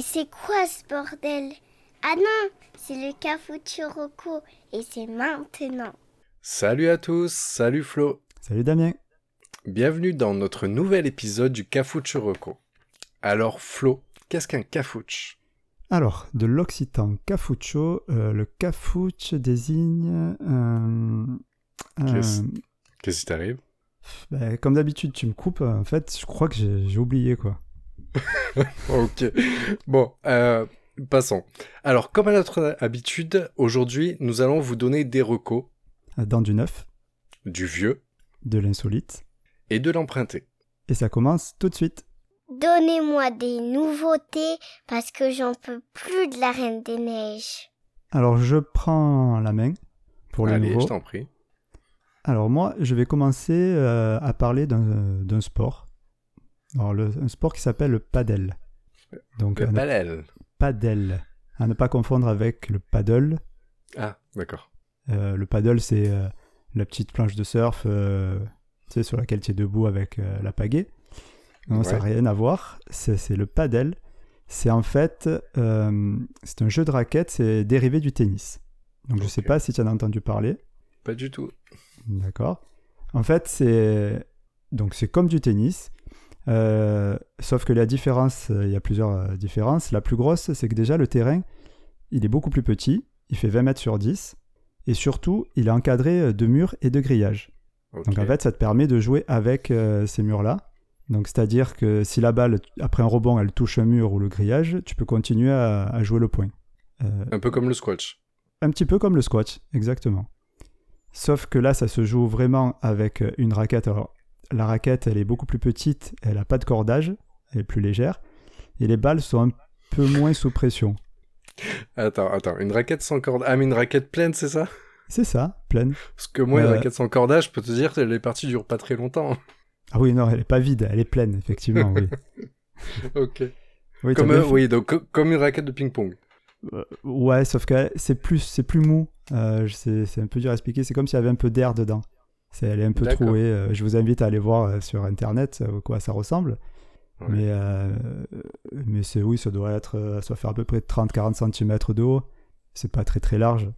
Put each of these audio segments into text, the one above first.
Mais c'est quoi ce bordel? Ah non, c'est le Rocco et c'est maintenant. Salut à tous, salut Flo. Salut Damien. Bienvenue dans notre nouvel épisode du Rocco. Alors Flo, qu'est-ce qu'un cafouche? Alors, de l'occitan cafuccio, euh, le cafouche désigne... Qu'est-ce qui t'arrive? Ben, Comme d'habitude, tu me coupes. En fait, je crois que j'ai oublié quoi. ok. Bon, euh, passons. Alors, comme à notre habitude, aujourd'hui, nous allons vous donner des recos. Dans du neuf. Du vieux. De l'insolite. Et de l'emprunté. Et ça commence tout de suite. Donnez-moi des nouveautés parce que j'en peux plus de la Reine des Neiges. Alors, je prends la main pour les Allez, nouveaux. je t'en prie. Alors moi, je vais commencer euh, à parler d'un sport. Alors, le, un sport qui s'appelle le padel. Donc, le padel. Padel. À ne pas confondre avec le paddle. Ah, d'accord. Euh, le paddle, c'est euh, la petite planche de surf sur laquelle tu es debout avec la pagaie. Non, ça n'a rien à voir. C'est le padel. C'est en fait, c'est un jeu de raquette, c'est dérivé du tennis. Donc je ne sais pas si tu en as entendu parler. Pas du tout. D'accord. En fait, c'est donc c'est comme du tennis, euh, sauf que la différence, euh, il y a plusieurs euh, différences. La plus grosse, c'est que déjà le terrain, il est beaucoup plus petit, il fait 20 mètres sur 10, et surtout, il est encadré de murs et de grillages. Donc en fait, ça te permet de jouer avec ces murs-là. Donc c'est-à-dire que si la balle, après un rebond, elle touche un mur ou le grillage, tu peux continuer à, à jouer le point. un peu comme le squash. Un petit peu comme le squash, exactement. Sauf que là, ça se joue vraiment avec une raquette. Alors, la raquette, elle est beaucoup plus petite, elle n'a pas de cordage, elle est plus légère, et les balles sont un peu moins sous pression. Attends, attends, une raquette sans cordage. Ah, mais une raquette pleine, c'est ça? C'est ça, pleine. Parce que moi, une euh, raquette sans cordage, je peux te dire que les parties durent pas très longtemps. Ah oui, non, elle est pas vide, elle est pleine, effectivement, oui. ok. Oui, comme, oui, donc comme une raquette de ping-pong. Euh, ouais, sauf que c'est plus, c'est plus mou. Euh, c'est un peu dur à expliquer. C'est comme s'il y avait un peu d'air dedans. C'est, elle est un peu trouée. Euh, je vous invite à aller voir sur internet quoi ça ressemble. Mais, mais c'est oui, ça doit être, ça fait à peu près 30-40 cm de haut. C'est pas très très large.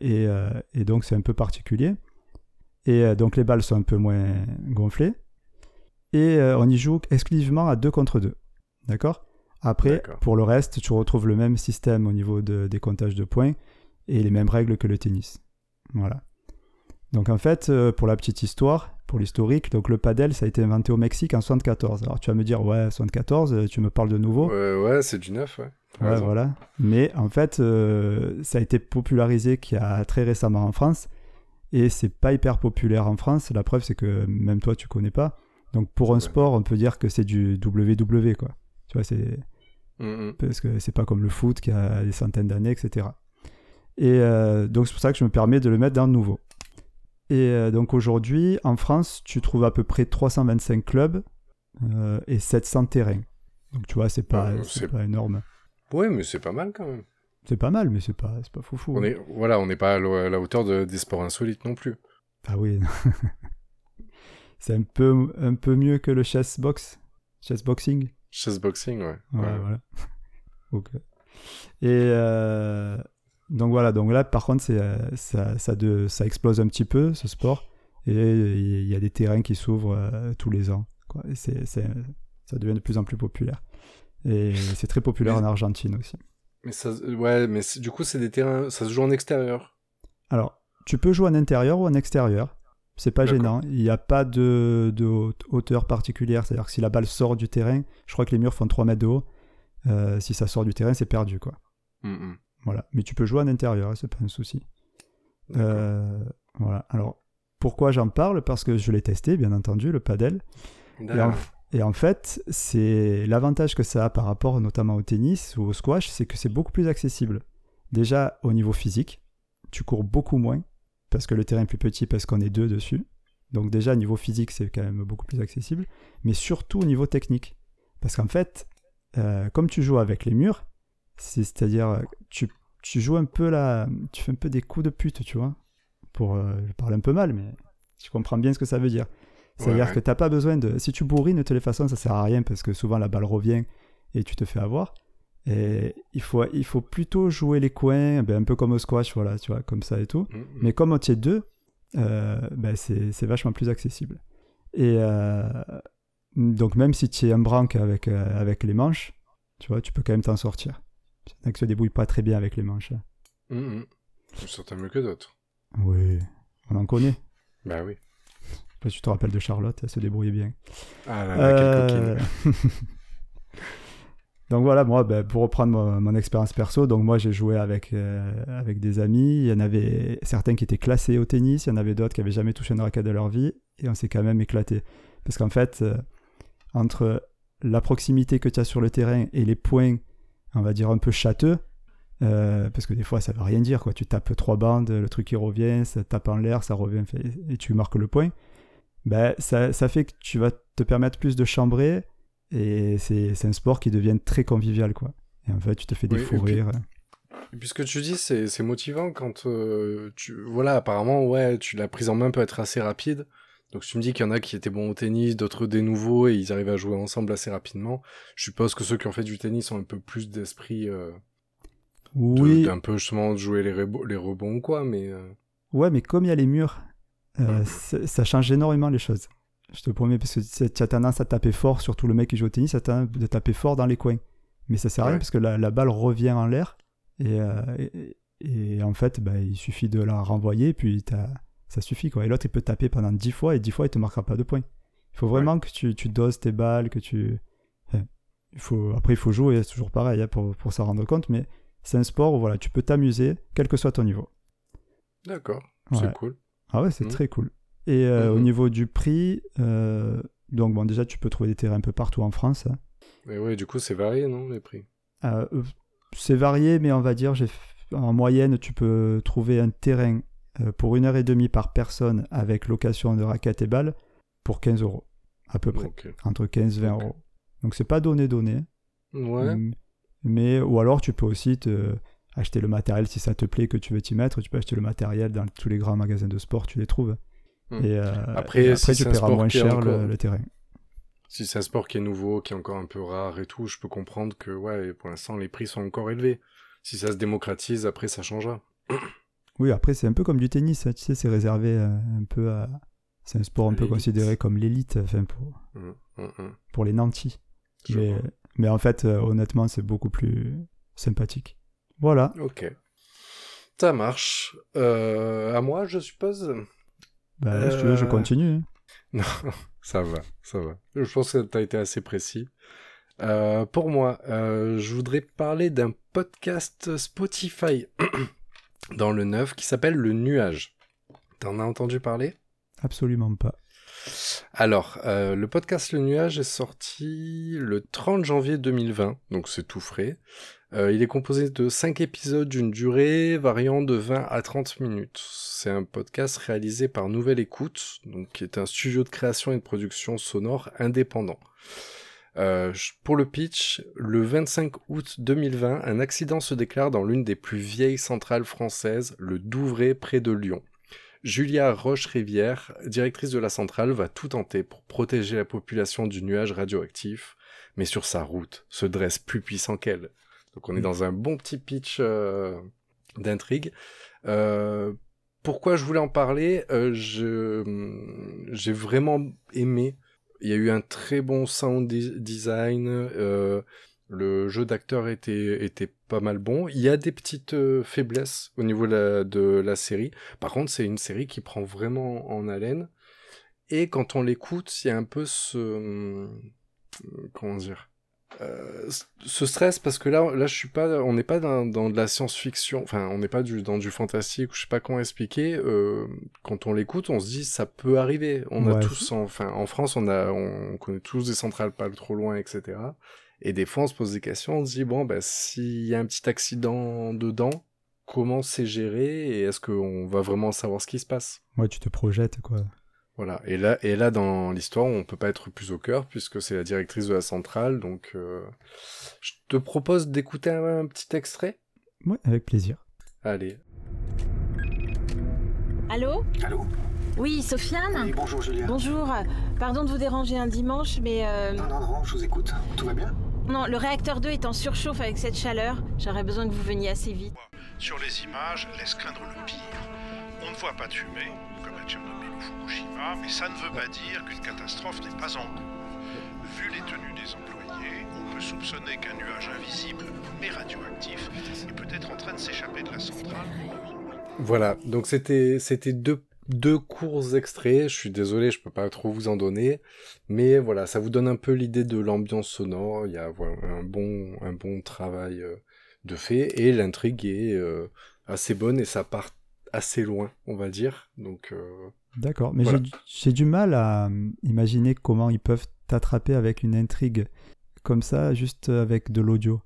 Et, et, donc c'est un peu particulier. Et donc les balles sont un peu moins gonflées. Et on y joue exclusivement à 2 contre 2. D'accord? Après, pour le reste, tu retrouves le même système au niveau de, des comptages de points et les mêmes règles que le tennis. Voilà. Donc en fait, euh, pour la petite histoire, pour l'historique, donc le padel, ça a été inventé au Mexique en 74. Alors tu vas me dire, ouais, 74, euh, tu me parles de nouveau. Ouais, ouais c'est du neuf, ouais. Ouais, voilà. Mais en fait, euh, ça a été popularisé qu'il y a très récemment en France. Et c'est pas hyper populaire en France. La preuve, c'est que même toi, tu connais pas. Donc pour un sport, on peut dire que c'est du WW, quoi. Tu vois, c'est Mm. Parce que c'est pas comme le foot qui a des centaines d'années, etc. Et euh, donc c'est pour ça que je me permets de le mettre dans le nouveau. Et euh, donc aujourd'hui, en France, tu trouves à peu près 325 clubs euh, et 700 terrains. Donc tu vois, c'est pas, c'est pas énorme. Oui, mais c'est pas mal quand même. C'est pas mal, mais c'est pas, pas fou On est, voilà, on n'est pas à la hauteur de, des sports insolites non plus. Ah oui. c'est un peu, un peu mieux que le chess box, chess boxing. Chessboxing, ouais. Ouais, voilà. ok. Et euh, donc voilà, donc là par contre euh, ça, ça, de, ça explose un petit peu ce sport et il y a des terrains qui s'ouvrent euh, tous les ans. Quoi. Et ça devient de plus en plus populaire. Et c'est très populaire en Argentine aussi. Mais ça, ouais, mais du coup c'est des terrains, ça se joue en extérieur. Alors, tu peux jouer en intérieur ou en extérieur. C'est pas gênant. Il n'y a pas de, hauteur particulière. C'est-à-dire que si la balle sort du terrain, je crois que les murs font 3 mètres de haut. Euh, si ça sort du terrain, c'est perdu. quoi. Mm, mm. Voilà. Mais tu peux jouer en intérieur, hein, c'est pas un souci. Euh, voilà. Alors, pourquoi j'en parle? Parce que je l'ai testé, bien entendu, le padel. Et en, et en, fait, c'est l'avantage que ça a par rapport notamment au tennis ou au squash, c'est que c'est beaucoup plus accessible. Déjà au niveau physique, tu cours beaucoup moins parce que le terrain est plus petit, parce qu'on est deux dessus. Donc déjà, au niveau physique, c'est quand même beaucoup plus accessible, mais surtout au niveau technique. Parce qu'en fait, euh, comme tu joues avec les murs, c'est-à-dire tu, tu joues un peu là, tu fais un peu des coups de pute, tu vois. Pour, euh, je parle un peu mal, mais tu comprends bien ce que ça veut dire. C'est-à-dire que tu n'as pas besoin de... Si tu bourrines de toutes les façons, ça sert à rien, parce que souvent la balle revient et tu te fais avoir. Et il faut, il faut plutôt jouer les coins, ben, un peu comme au squash, voilà, tu vois, comme ça et tout. Mm, mm. Mais comme on tient deux, euh, ben, c'est c'est vachement plus accessible. Et euh, donc, même si tu es un branque avec, euh, avec les manches, tu vois, tu peux quand même t'en sortir. A qui se débrouillent pas très bien avec les manches. hein. Mm, mm. Certains mieux que d'autres. Oui, on en connaît. Bah oui. Je sais pas si tu te rappelles de Charlotte, elle se débrouillait bien. Ah là là, quelle Euh, coquine. donc voilà, moi, ben, pour reprendre mon, mon expérience perso, donc moi j'ai joué avec, euh, avec des amis. Il y en avait certains qui étaient classés au tennis, il y en avait d'autres qui avaient jamais touché une raquette de leur vie, et on s'est quand même éclaté. Parce qu'en fait, euh, entre la proximité que tu as sur le terrain et les points, on va dire un peu châteux, euh, parce que des fois ça veut rien dire, quoi. Tu tapes trois bandes, le truc qui revient, ça tape en l'air, ça revient, et tu marques le point. Ben, ça, ça fait que tu vas te permettre plus de chambrer et c'est un sport qui devient très convivial quoi. Et en fait, tu te fais des Oui, fous et puis- rires. Et puis ce que tu dis, c'est c'est motivant quand euh, tu... Voilà, apparemment, ouais, tu la prise en main peut être assez rapide. Donc tu me dis qu'il y en a qui étaient bons au tennis, d'autres des nouveaux, et ils arrivent à jouer ensemble assez rapidement. Je suppose que ceux qui ont fait du tennis ont un peu plus d'esprit euh, Oui, d'un peu justement de jouer les, rebo- les rebonds ou quoi, mais... euh, ouais, mais comme il y a les murs, euh, ça change énormément les choses. Je te promets, parce que tu as tendance à taper fort, surtout le mec qui joue au tennis, a tendance de taper fort dans les coins. Mais ça sert à rien parce que la, la balle revient en l'air et, et, et en fait, bah, il suffit de la renvoyer, puis t'as- ça suffit. Quoi. Et l'autre, il peut taper pendant 10 fois et 10 fois, il te marquera pas de points. Il faut vraiment que tu, tu doses tes balles, que tu. enfin, il faut... Après, il faut jouer, c'est toujours pareil hein, pour, pour s'en rendre compte, mais c'est un sport où voilà, tu peux t'amuser, quel que soit ton niveau. D'accord, Ouais. c'est cool. Ah ouais, c'est Mhm. très cool. Et euh, au Mhm. niveau du prix, euh, donc bon, déjà, tu peux trouver des terrains un peu partout en France. hein. Mais ouais, du coup, c'est varié, non, les prix? Euh, c'est varié, mais on va dire, j'ai en moyenne, tu peux trouver un terrain pour une heure et demie par personne avec location de raquettes et balles pour 15 euros, à peu près, entre 15 et 20 Ok. euros. Donc c'est pas donné donné, Ouais, Mm, mais ou alors tu peux aussi te acheter le matériel si ça te plaît que tu veux t'y mettre. Tu peux acheter le matériel dans tous les grands magasins de sport, tu les trouves. Mm. Et, euh, Après, et si tu paieras moins cher le- le terrain. si c'est un sport qui est nouveau, qui est encore un peu rare et tout, je peux comprendre que, ouais, pour l'instant, les prix sont encore élevés. Si ça se démocratise, après, ça changera. Oui, après, c'est un peu comme du tennis, hein, tu sais, c'est réservé euh, un peu à. C'est un sport un peu considéré comme l'élite, enfin, pour, Hum, hum, hum. pour les nantis. Mais, en fait, euh, honnêtement, c'est beaucoup plus sympathique. Voilà. Ok. Ça marche. Euh, à moi, je suppose? Bah, Si tu veux, je continue. hein. Non, ça va, ça va. Je pense que tu as été assez précis. Euh, pour moi, je voudrais parler d'un podcast Spotify dans le neuf qui s'appelle Le Nuage. T'en as entendu parler? Absolument pas. Alors, euh, le podcast Le Nuage est sorti le 30 janvier 2020, donc c'est tout frais. Euh, il est composé de 5 épisodes d'une durée variant de 20 à 30 minutes. C'est un podcast réalisé par Nouvelle Écoute, donc qui est un studio de création et de production sonore indépendant. Euh, pour le pitch, le 25 août 2020, un accident se déclare dans l'une des plus vieilles centrales françaises, le Douvray près de Lyon. Julia Roche-Rivière, directrice de la centrale, va tout tenter pour protéger la population du nuage radioactif, mais sur sa route se dresse plus puissant qu'elle. Donc on est dans un bon petit pitch euh, d'intrigue. Euh, pourquoi je voulais en parler? Euh, je- J'ai vraiment aimé. Il y a eu un très bon sound design. euh, le jeu d'acteur était, pas mal bon. Il y a des petites euh, faiblesses au niveau de la, série. Par contre, c'est une série qui prend vraiment en haleine. Et quand on l'écoute, il y a un peu ce... euh, Comment dire euh, ce stress parce que là là je suis pas on n'est pas dans, dans de la science-fiction. Enfin on n'est pas du, dans du fantastique je sais pas comment expliquer. Euh, quand on l'écoute on se dit ça peut arriver. On a tous en- enfin en France on a on connaît tous des centrales pas trop loin etc et des fois on se pose des questions on se dit bon bah s'il y a un petit accident dedans comment c'est géré et est-ce qu'on va vraiment savoir ce qui se passe? Ouais, tu te projettes, quoi. Voilà. Et là, et là dans l'histoire, on peut pas être plus au cœur puisque c'est la directrice de la centrale. Donc, euh, je te propose d'écouter un, un petit extrait. Ouais, avec plaisir. Allez. Allô? Allô? Oui, Sofiane? Oui, bonjour Julia. Bonjour, pardon de vous déranger un dimanche, mais... euh, Non, non, non, je vous écoute. Tout va bien? Non, le réacteur 2 est en surchauffe avec cette chaleur. J'aurais besoin que vous veniez assez vite. Sur les images, laisse craindre le pire. On ne voit pas de fumée, comme à Tchernobyl Fukushima, mais ça ne veut pas dire qu'une catastrophe n'est pas en cours. Vu les tenues des employés, on peut soupçonner qu'un nuage invisible, mais radioactif, est peut-être en train de s'échapper de la centrale. Voilà, donc c'était deux deux courts extraits. Je suis désolé, je peux pas trop vous en donner, mais voilà, ça vous donne un peu l'idée de l'ambiance sonore. Il y a voilà, un bon un bon travail euh, de fait et l'intrigue est euh, assez bonne et ça part assez loin, on va dire. Donc euh, D'accord, mais Voilà. j'ai du- mal à euh, imaginer comment ils peuvent t'attraper avec une intrigue comme ça, juste avec de l'audio.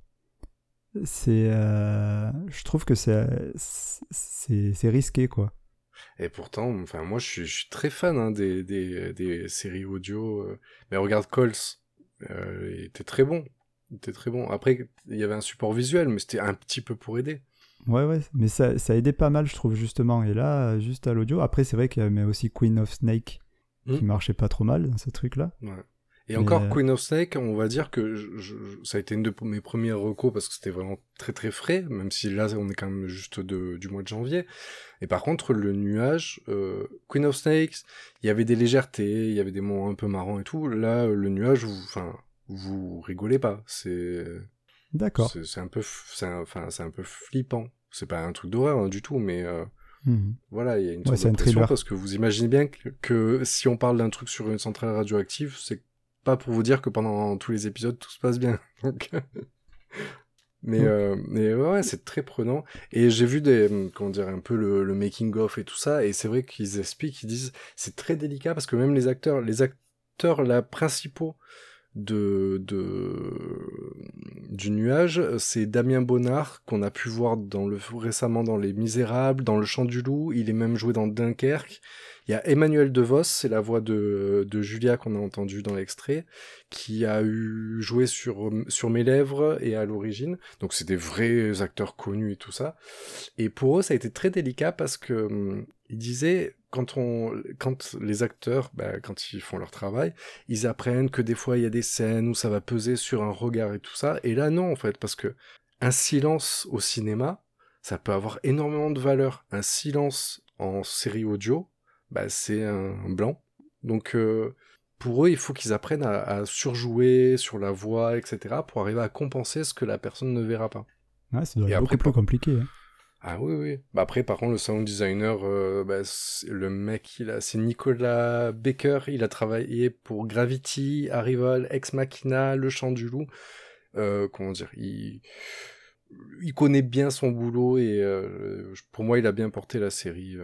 C'est, euh, je trouve que c'est c'est risqué quoi. Et pourtant, enfin, moi, je suis, je suis très fan hein, des, des, des séries audio. euh. Mais regarde Coles, euh, il était très bon. Il était très bon. Après, il y avait un support visuel, mais c'était un petit peu pour aider. Ouais ouais, mais ça ça aidait pas mal je trouve justement. Et là, juste à l'audio. Après c'est vrai qu'il y avait aussi Queen of Snake qui Hmm. marchait pas trop mal dans ce truc là. Ouais. Et Mais, encore, euh, Queen of Snake, on va dire que je- je- ça a été une de mes premières recos parce que c'était vraiment très très frais, même si là on est quand même juste de, du mois de janvier. Et par contre, le nuage, euh, Queen of Snakes, il y avait des légèretés, il y avait des moments un peu marrants et tout. Là, le nuage, vous, enfin, vous rigolez pas. C'est, D'accord. c'est un peu, c'est un- enfin, c'est un peu flippant. C'est pas un truc d'horreur hein, du tout, mais euh, Mhm. voilà, il y a une Ouais, sorte c'est de un pression thriller. parce que vous imaginez bien que, que si on parle d'un truc sur une centrale radioactive, c'est pas pour vous dire que pendant tous les épisodes tout se passe bien. Donc, mais euh, mais ouais, ouais, c'est très prenant. Et j'ai vu des hum, comment dire un peu le, le making of et tout ça, et c'est vrai qu'ils expliquent, ils disent c'est très délicat parce que même les acteurs, les acteurs là principaux de, de du nuage, c'est Damien Bonnard qu'on a pu voir dans le récemment dans Les Misérables, dans Le Chant du Loup. Il est même joué dans Dunkerque. Il y a Emmanuel DeVos, c'est la voix de, de Julia qu'on a entendu dans l'extrait, qui a eu joué sur sur Mes Lèvres et à l'origine. Donc c'est des vrais acteurs connus et tout ça. Et pour eux, ça a été très délicat parce que ils disaient quand on quand les acteurs, bah, quand ils font leur travail, ils apprennent que des fois il y a des scènes où ça va peser sur un regard et tout ça. Et là non en fait parce que un silence au cinéma, ça peut avoir énormément de valeur. Un silence en série audio, bah, c'est un blanc. Donc euh, pour eux, il faut qu'ils apprennent à, à surjouer sur la voix, etc., pour arriver à compenser ce que la personne ne verra pas. Ouais, ça doit être beaucoup plus compliqué. hein. Ah oui, oui. Bah après, par contre, le sound designer, euh, bah, le mec, il a, c'est Nicolas Baker. Il a travaillé pour Gravity, Arrival, Ex Machina, Le Chant du Loup. Euh, comment dire il, il connaît bien son boulot et euh, pour moi, il a bien porté la série.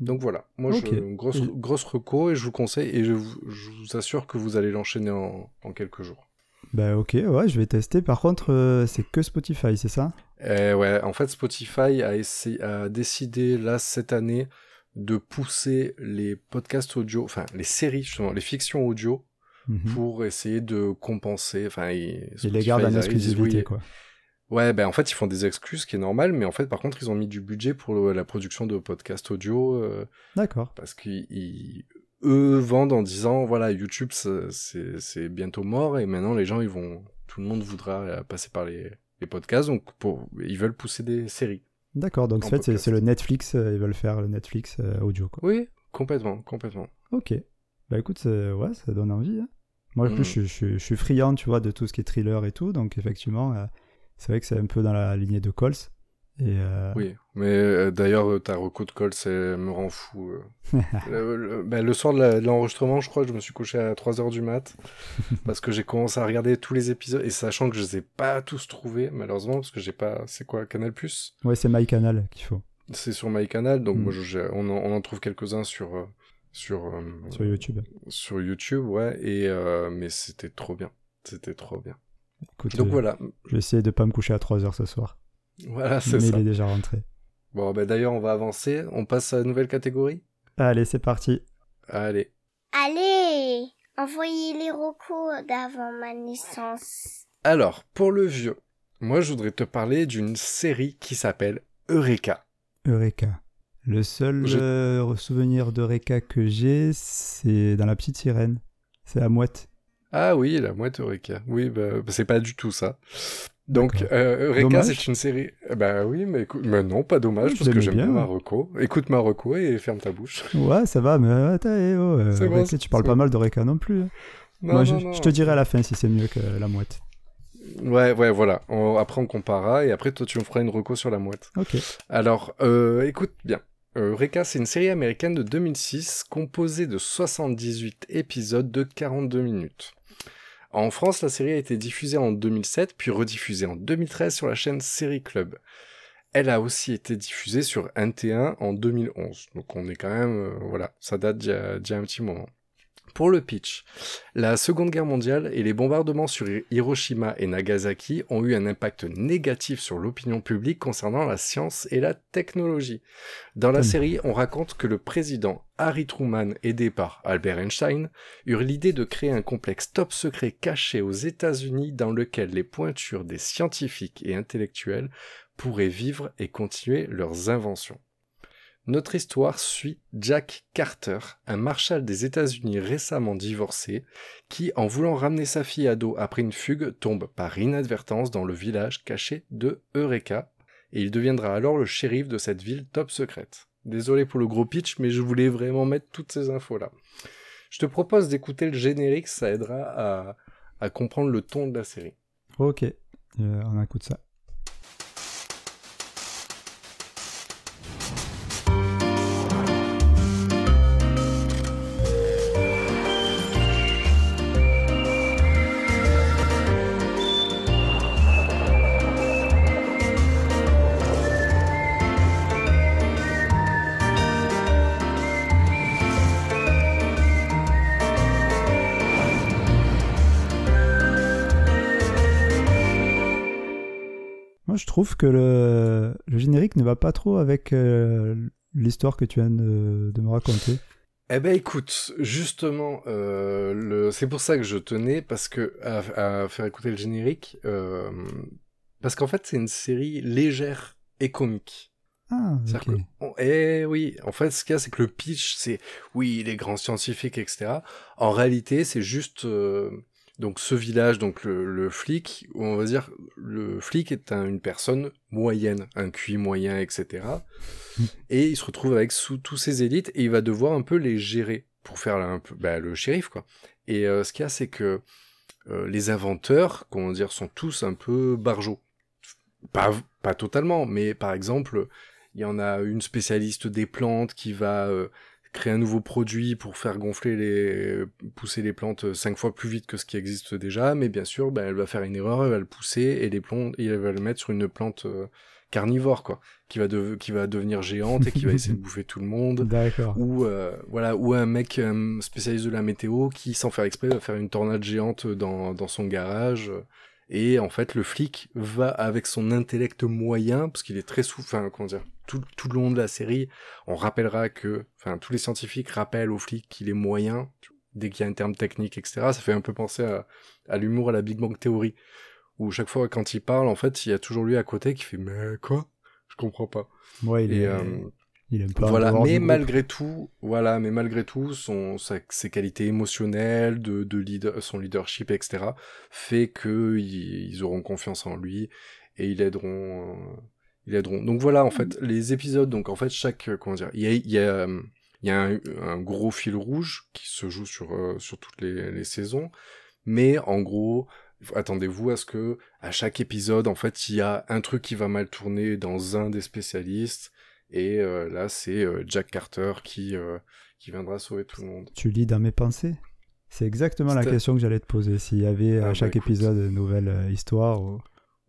Donc voilà, moi, Ok. je, grosse, grosse reco et je vous conseille et je vous, je vous assure que vous allez l'enchaîner en, en quelques jours. Bah ok, ouais, je vais tester. Par contre, euh, c'est que Spotify, c'est ça? Euh, ouais, en fait, Spotify a, essayé, a décidé, là, cette année, de pousser les podcasts audio, enfin, les séries, justement, les fictions audio, Mhm. pour essayer de compenser, enfin, ils, les gardent en exclusivité, oui. quoi. Ouais, ben, en fait, ils font des excuses, ce qui est normal, mais en fait, par contre, ils ont mis du budget pour le- la production de podcasts audio, euh, D'accord. parce qu'ils, ils- eux vendent en disant, voilà, YouTube, c'est bientôt mort, et maintenant, les gens, ils vont, tout le monde voudra euh, passer par les, les podcasts, donc pour, ils veulent pousser des séries. D'accord, donc en fait, c'est- le Netflix, euh, ils veulent faire le Netflix euh, audio, quoi. Oui, complètement, complètement. Ok. Bah écoute, ouais, ça donne envie. hein. Moi, en plus, Mm. je, je- je suis friand, tu vois, de tout ce qui est thriller et tout, donc effectivement, c'est vrai que c'est un peu dans la lignée de Coles. Et euh, Oui, mais euh, d'ailleurs, euh, ta reco de Colt, ça me rend fou. le, le- ben, le soir de l'enregistrement, je crois que je me suis couché à 3h du mat, parce que j'ai commencé à regarder tous les épisodes, et sachant que je les ai pas tous trouvés, malheureusement, parce que j'ai pas... C'est quoi, Canal Plus? Ouais, c'est MyCanal qu'il faut, C'est sur MyCanal, donc Mm. moi, je- on, en, on en trouve quelques-uns sur... euh, sur, sur YouTube. sur YouTube, ouais, et, mais c'était trop bien. C'était trop bien. Écoute, Donc euh, voilà, je vais essayer de pas me coucher à 3h ce soir. voilà, Mais c'est ça. il est déjà rentré. Bon, ben d'ailleurs, on va avancer. On passe à la nouvelle catégorie Allez, c'est parti. Allez. Allez, envoyez les recos d'avant ma naissance. Alors, pour le vieux, moi, je voudrais te parler d'une série qui s'appelle Eureka. Eureka. Le seul Je- euh, souvenir d'Eureka que j'ai, c'est dans La Petite Sirène. C'est à mouette. Ah oui, la mouette Eureka. Oui, bah, bah, c'est pas du tout ça. Donc, euh, Eureka, c'est une série. Bah oui, mais, écoute... mais non, pas dommage, Oui, parce que j'aime bien. Marocco. Écoute Marocco et ferme ta bouche. Ouais, ça va, mais attends, eh, oh, euh, tu parles pas mal de Reka non plus. hein. Non, Moi, non, je, non. je te dirai à la fin si c'est mieux que la mouette. Ouais, ouais, voilà. On- Après, on comparera et après, toi, tu me feras une reco sur la mouette. Ok. Alors, euh, écoute bien. Euh, Eureka, c'est une série américaine de 2006 composée de 78 épisodes de 42 minutes. En France, la série a été diffusée en 2007, puis rediffusée en 2013 sur la chaîne Série Club. Elle a aussi été diffusée sur NT1 en 2011. Donc on est quand même... euh, voilà, ça date d'il un petit moment. Pour le pitch, la Seconde Guerre mondiale et les bombardements sur Hiroshima et Nagasaki ont eu un impact négatif sur l'opinion publique concernant la science et la technologie. Dans la Hmm. série, on raconte que le président Harry Truman, aidé par Albert Einstein, eurent l'idée de créer un complexe top secret caché aux États-Unis dans lequel les pointures des scientifiques et intellectuels pourraient vivre et continuer leurs inventions. Notre histoire suit Jack Carter, un marshal des États-Unis récemment divorcé, qui, en voulant ramener sa fille ado après une fugue, tombe par inadvertance dans le village caché de Eureka, et il deviendra alors le shérif de cette ville top secrète. Désolé pour le gros pitch, mais je voulais vraiment mettre toutes ces infos-là. Je te propose d'écouter le générique, ça aidera à, à comprendre le ton de la série. Ok. Euh, on écoute ça. Trouve que le, le générique ne va pas trop avec euh, l'histoire que tu viens de, de me raconter. Eh ben écoute, justement, euh, le... c'est pour ça que je tenais parce que à, à faire écouter le générique, euh, parce qu'en fait c'est une série légère et comique. Ah, C'est-à-dire ok. que- on- eh oui, en fait, ce qu'il y a, c'est que le pitch, c'est oui, les grands scientifiques, etc. En réalité, c'est juste euh, donc ce village, donc le, le flic, on va dire le flic est un- une personne moyenne, un QI moyen, etc. Et il se retrouve avec sous tous ses élites et il va devoir un peu les gérer pour faire un peu bah, le shérif, quoi. Et euh, ce qu'il y a, c'est que euh, les inventeurs, comment dire, sont tous un peu barjots. Pas, pas totalement, mais par exemple, il y en a une spécialiste des plantes qui va euh, créer un nouveau produit pour faire gonfler les, pousser les plantes cinq fois plus vite que ce qui existe déjà, mais bien sûr, ben, elle va faire une erreur, elle va le pousser et les plantes, et elle va le mettre sur une plante euh, carnivore, quoi, qui va, de- qui va devenir géante et qui va essayer de bouffer tout le monde D'accord. ou euh, voilà ou un mec euh, spécialiste de la météo qui sans faire exprès va faire une tornade géante dans, dans son garage et en fait le flic va avec son intellect moyen parce qu'il est très enfin comment dire tout, tout le long de la série on rappellera que enfin tous les scientifiques rappellent au flic qu'il est moyen dès qu'il y a un terme technique etc ça fait un peu penser à, à l'humour à la Big Bang Theory où chaque fois quand il parle en fait il y a toujours lui à côté qui fait mais quoi? Je comprends pas. Ouais, il, et est, euh, il peu en voilà, mais malgré tout, voilà, mais malgré tout, son, sa- ses qualités émotionnelles, de, de leader, son leadership, etc., fait que ils, ils auront confiance en lui et ils aideront, euh, ils aideront. Donc voilà, en fait, les épisodes, donc en fait, chaque, euh, comment dire, il y a, il y a, euh, il y a un, un gros fil rouge qui se joue sur, euh, sur toutes les, les saisons, mais en gros, attendez-vous à ce que à chaque épisode, en fait, il y a un truc qui va mal tourner dans un des spécialistes. Et euh, là, c'est euh, Jack Carter qui, euh, qui viendra sauver tout le monde. Tu lis dans mes pensées C'est exactement la question que j'allais te poser. S'il y avait Ah à bah, chaque écoute. épisode une nouvelle euh, histoire. ou-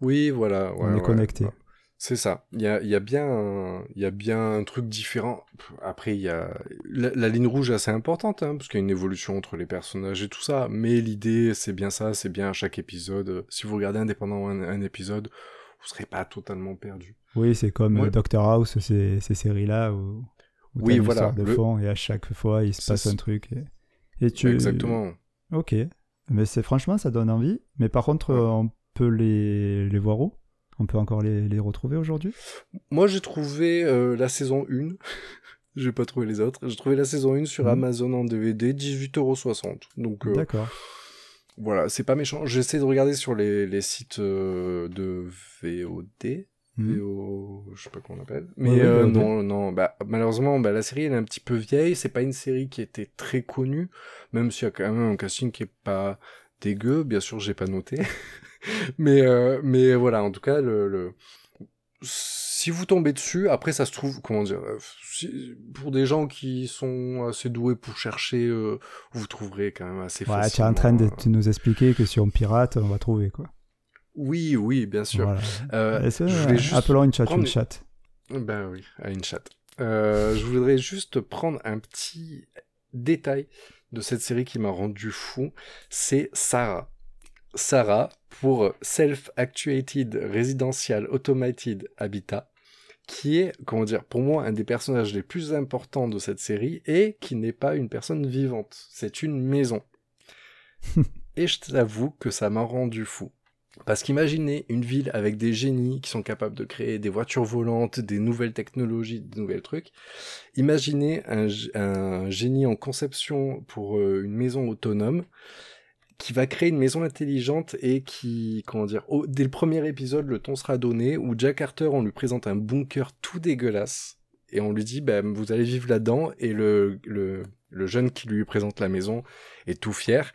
Oui, voilà. ouais, On est ouais, connecté. ouais. C'est ça. Il y a, il y, a bien un- y a bien un truc différent. Après, il y a... La, la ligne rouge est assez importante, hein, parce qu'il y a une évolution entre les personnages et tout ça. Mais l'idée, c'est bien ça, c'est bien à chaque épisode. Si vous regardez indépendamment un, un épisode, vous serez pas totalement perdu. Oui, c'est comme euh, Ouais. Doctor House, ces, ces séries-là où, où Oui, t'as une voilà, de le- fond et à chaque fois il se passe un truc. Et, et tu... Exactement. Ok. Mais c'est franchement, ça donne envie. Mais par contre, Ouais. euh, on peut les, les voir où? On peut encore les, les retrouver aujourd'hui? Moi, j'ai trouvé euh, la saison 1. j'ai pas trouvé les autres. J'ai trouvé la saison 1 sur Mhm. Amazon en DVD, 18,60€. Donc, euh, D'accord. voilà, c'est pas méchant. J'essaie de regarder sur les, les sites euh, de VOD. Mhm. VO, je sais pas comment on appelle. Mais ouais, euh, non, non, bah, malheureusement, bah, la série elle est un petit peu vieille. C'est pas une série qui était très connue, même s'il y a quand même un casting qui est pas dégueu. Bien sûr, j'ai pas noté. mais, euh, mais voilà, en tout cas, le, le... si vous tombez dessus, après ça se trouve, comment dire, euh, si- pour des gens qui sont assez doués pour chercher, euh, vous trouverez quand même assez Ouais, tu es facilement. en train de nous expliquer que si on pirate, on va trouver quoi. Oui, oui, bien sûr. Voilà. Euh, Et ça, je voulais juste Appelons une chat prendre- une chat. Ben oui, à une. Euh, je voudrais juste prendre un petit détail de cette série qui m'a rendu fou. C'est Sarah. Sarah pour Self-Actuated Residential Automated Habitat, qui est, comment dire, pour moi, un des personnages les plus importants de cette série et qui n'est pas une personne vivante. C'est une maison. et je t'avoue que ça m'a rendu fou. Parce qu'imaginez une ville avec des génies qui sont capables de créer des voitures volantes, des nouvelles technologies, des nouvelles trucs. Imaginez un, génie en conception pour euh, une maison autonome qui va créer une maison intelligente et qui, comment dire, dès le premier épisode, le ton sera donné où Jack Carter, on lui présente un bunker tout dégueulasse et on lui dit, bah, vous allez vivre là-dedans et le, le jeune qui lui présente la maison est tout fier.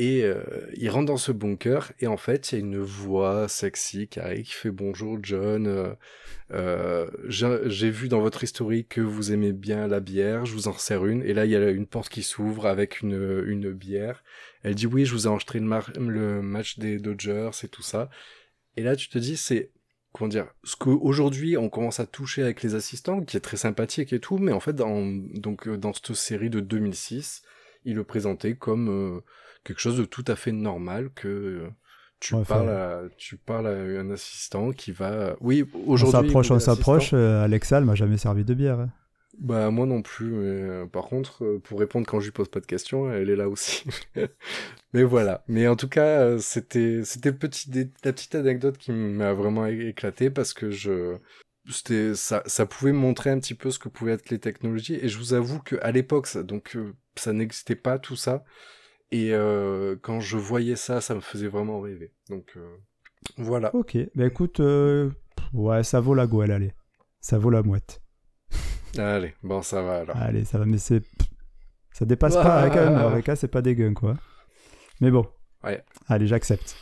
Et euh, il rentre dans ce bunker et en fait, il y a une voix sexy qui fait bonjour John. euh, euh, j'ai vu dans votre historique que vous aimez bien la bière, je vous en sers une. Et là, il y a une porte qui s'ouvre avec une, une bière. Elle dit oui, je vous ai enregistré le, le match des Dodgers et tout ça. Et là, tu te dis, c'est comment dire, ce qu'aujourd'hui on commence à toucher avec les assistants, qui est très sympathique et tout, mais en fait, dans, donc, dans cette série de 2006, il le présentait comme euh, quelque chose de tout à fait normal que euh, tu Ouais, parles à, tu parles à un assistant qui va, oui, On aujourd'hui. s'approche, on s'approche. euh, Alexa, elle m'a jamais servi de bière. hein. Bah moi non plus. mais, euh, par contre, euh, pour répondre quand je lui pose pas de questions, elle est là aussi. mais voilà. Mais en tout cas, c'était c'était petit la petite anecdote qui m'a vraiment éclaté parce que je c'était ça ça pouvait montrer un petit peu ce que pouvaient être les technologies et je vous avoue que à l'époque ça donc ça n'existait pas tout ça et euh, quand je voyais ça, ça me faisait vraiment rêver. Donc euh, voilà. Ok, bah écoute, euh, ouais, ça vaut la gouelle, allez. Ça vaut la mouette. Allez, bon ça va alors. Allez, ça va, mais c'est. Ça dépasse pas, hein, quand même. Ah. Eureka, c'est pas dégueu, quoi. Mais bon. Ouais. Allez, j'accepte.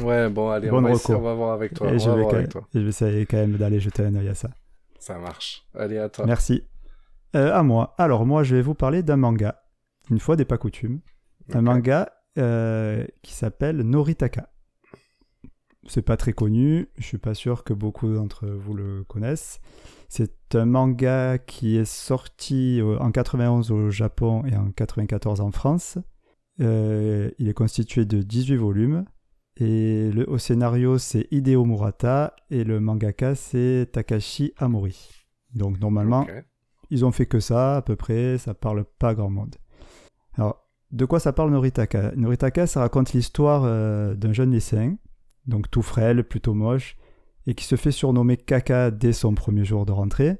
Ouais, bon allez, on va, reco. essayer- on va voir avec toi. Et on je va vais, voir avec toi. et je vais essayer quand même d'aller jeter un œil à ça. Ça marche. Allez à toi. Merci. À moi. Alors, moi, je vais vous parler d'un manga. Une fois des pas coutumes. Un manga euh, qui s'appelle Noritaka. C'est pas très connu, je suis pas sûr que beaucoup d'entre vous le connaissent. C'est un manga qui est sorti en 91 au Japon et en 94 en France. Euh, il est constitué de 18 volumes. Et le, au scénario, c'est Hideo Murata et le mangaka, c'est Takashi Amori. Donc normalement, ils ont fait que ça, à peu près, ça parle pas grand monde. Alors, de quoi ça parle Noritaka? Noritaka, ça raconte l'histoire euh, d'un jeune lycéen, donc tout frêle, plutôt moche, et qui se fait surnommer Kaka dès son premier jour de rentrée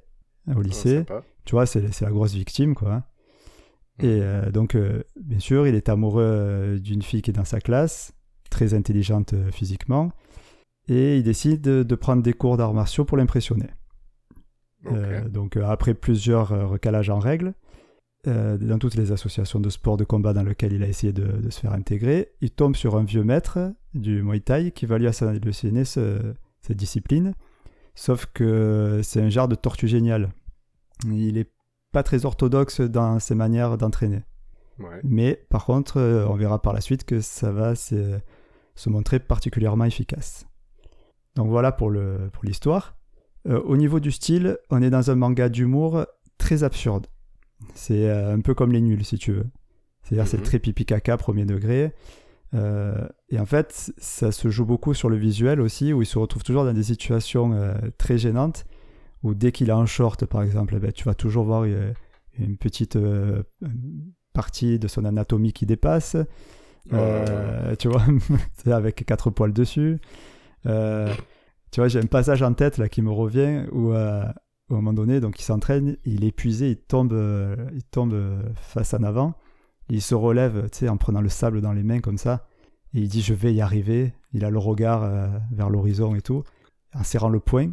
euh, au Oh, lycée. tu vois, c'est la grosse victime, quoi. hein. Et euh, donc, euh, bien sûr, il est amoureux d'une fille qui est dans sa classe, très intelligente physiquement, et il décide de, prendre des cours d'arts martiaux pour l'impressionner. Donc après plusieurs recalages en règle, euh, dans toutes les associations de sport de combat dans lesquelles il a essayé de, de se faire intégrer, il tombe sur un vieux maître du Muay Thai qui va lui enseigner ce- cette discipline. Sauf que c'est un genre de tortue génial. Il est pas très orthodoxe dans ses manières d'entraîner. Ouais. Mais par contre, euh, on verra par la suite que ça va se, se montrer particulièrement efficace. Donc voilà pour l'histoire. Euh, au niveau du style, on est dans un manga d'humour très absurde. C'est euh, un peu comme les nuls, si tu veux. C'est-à-dire c'est Mhm. très pipi caca, premier degré. Euh, et en fait, ça se joue beaucoup sur le visuel aussi, où il se retrouve toujours dans des situations euh, très gênantes, où dès qu'il est en short, par exemple, eh ben, tu vas toujours voir une petite euh, partie de son anatomie qui dépasse. Tu vois, avec quatre poils dessus. Tu vois, j'ai un passage en tête là qui me revient où, au moment donné, donc il s'entraîne, il est épuisé, il tombe, euh, il tombe euh, face en avant Il se relève, tu sais, en prenant le sable dans les mains comme ça. Et il dit je vais y arriver. Il a le regard euh, vers l'horizon et tout, en serrant le poing.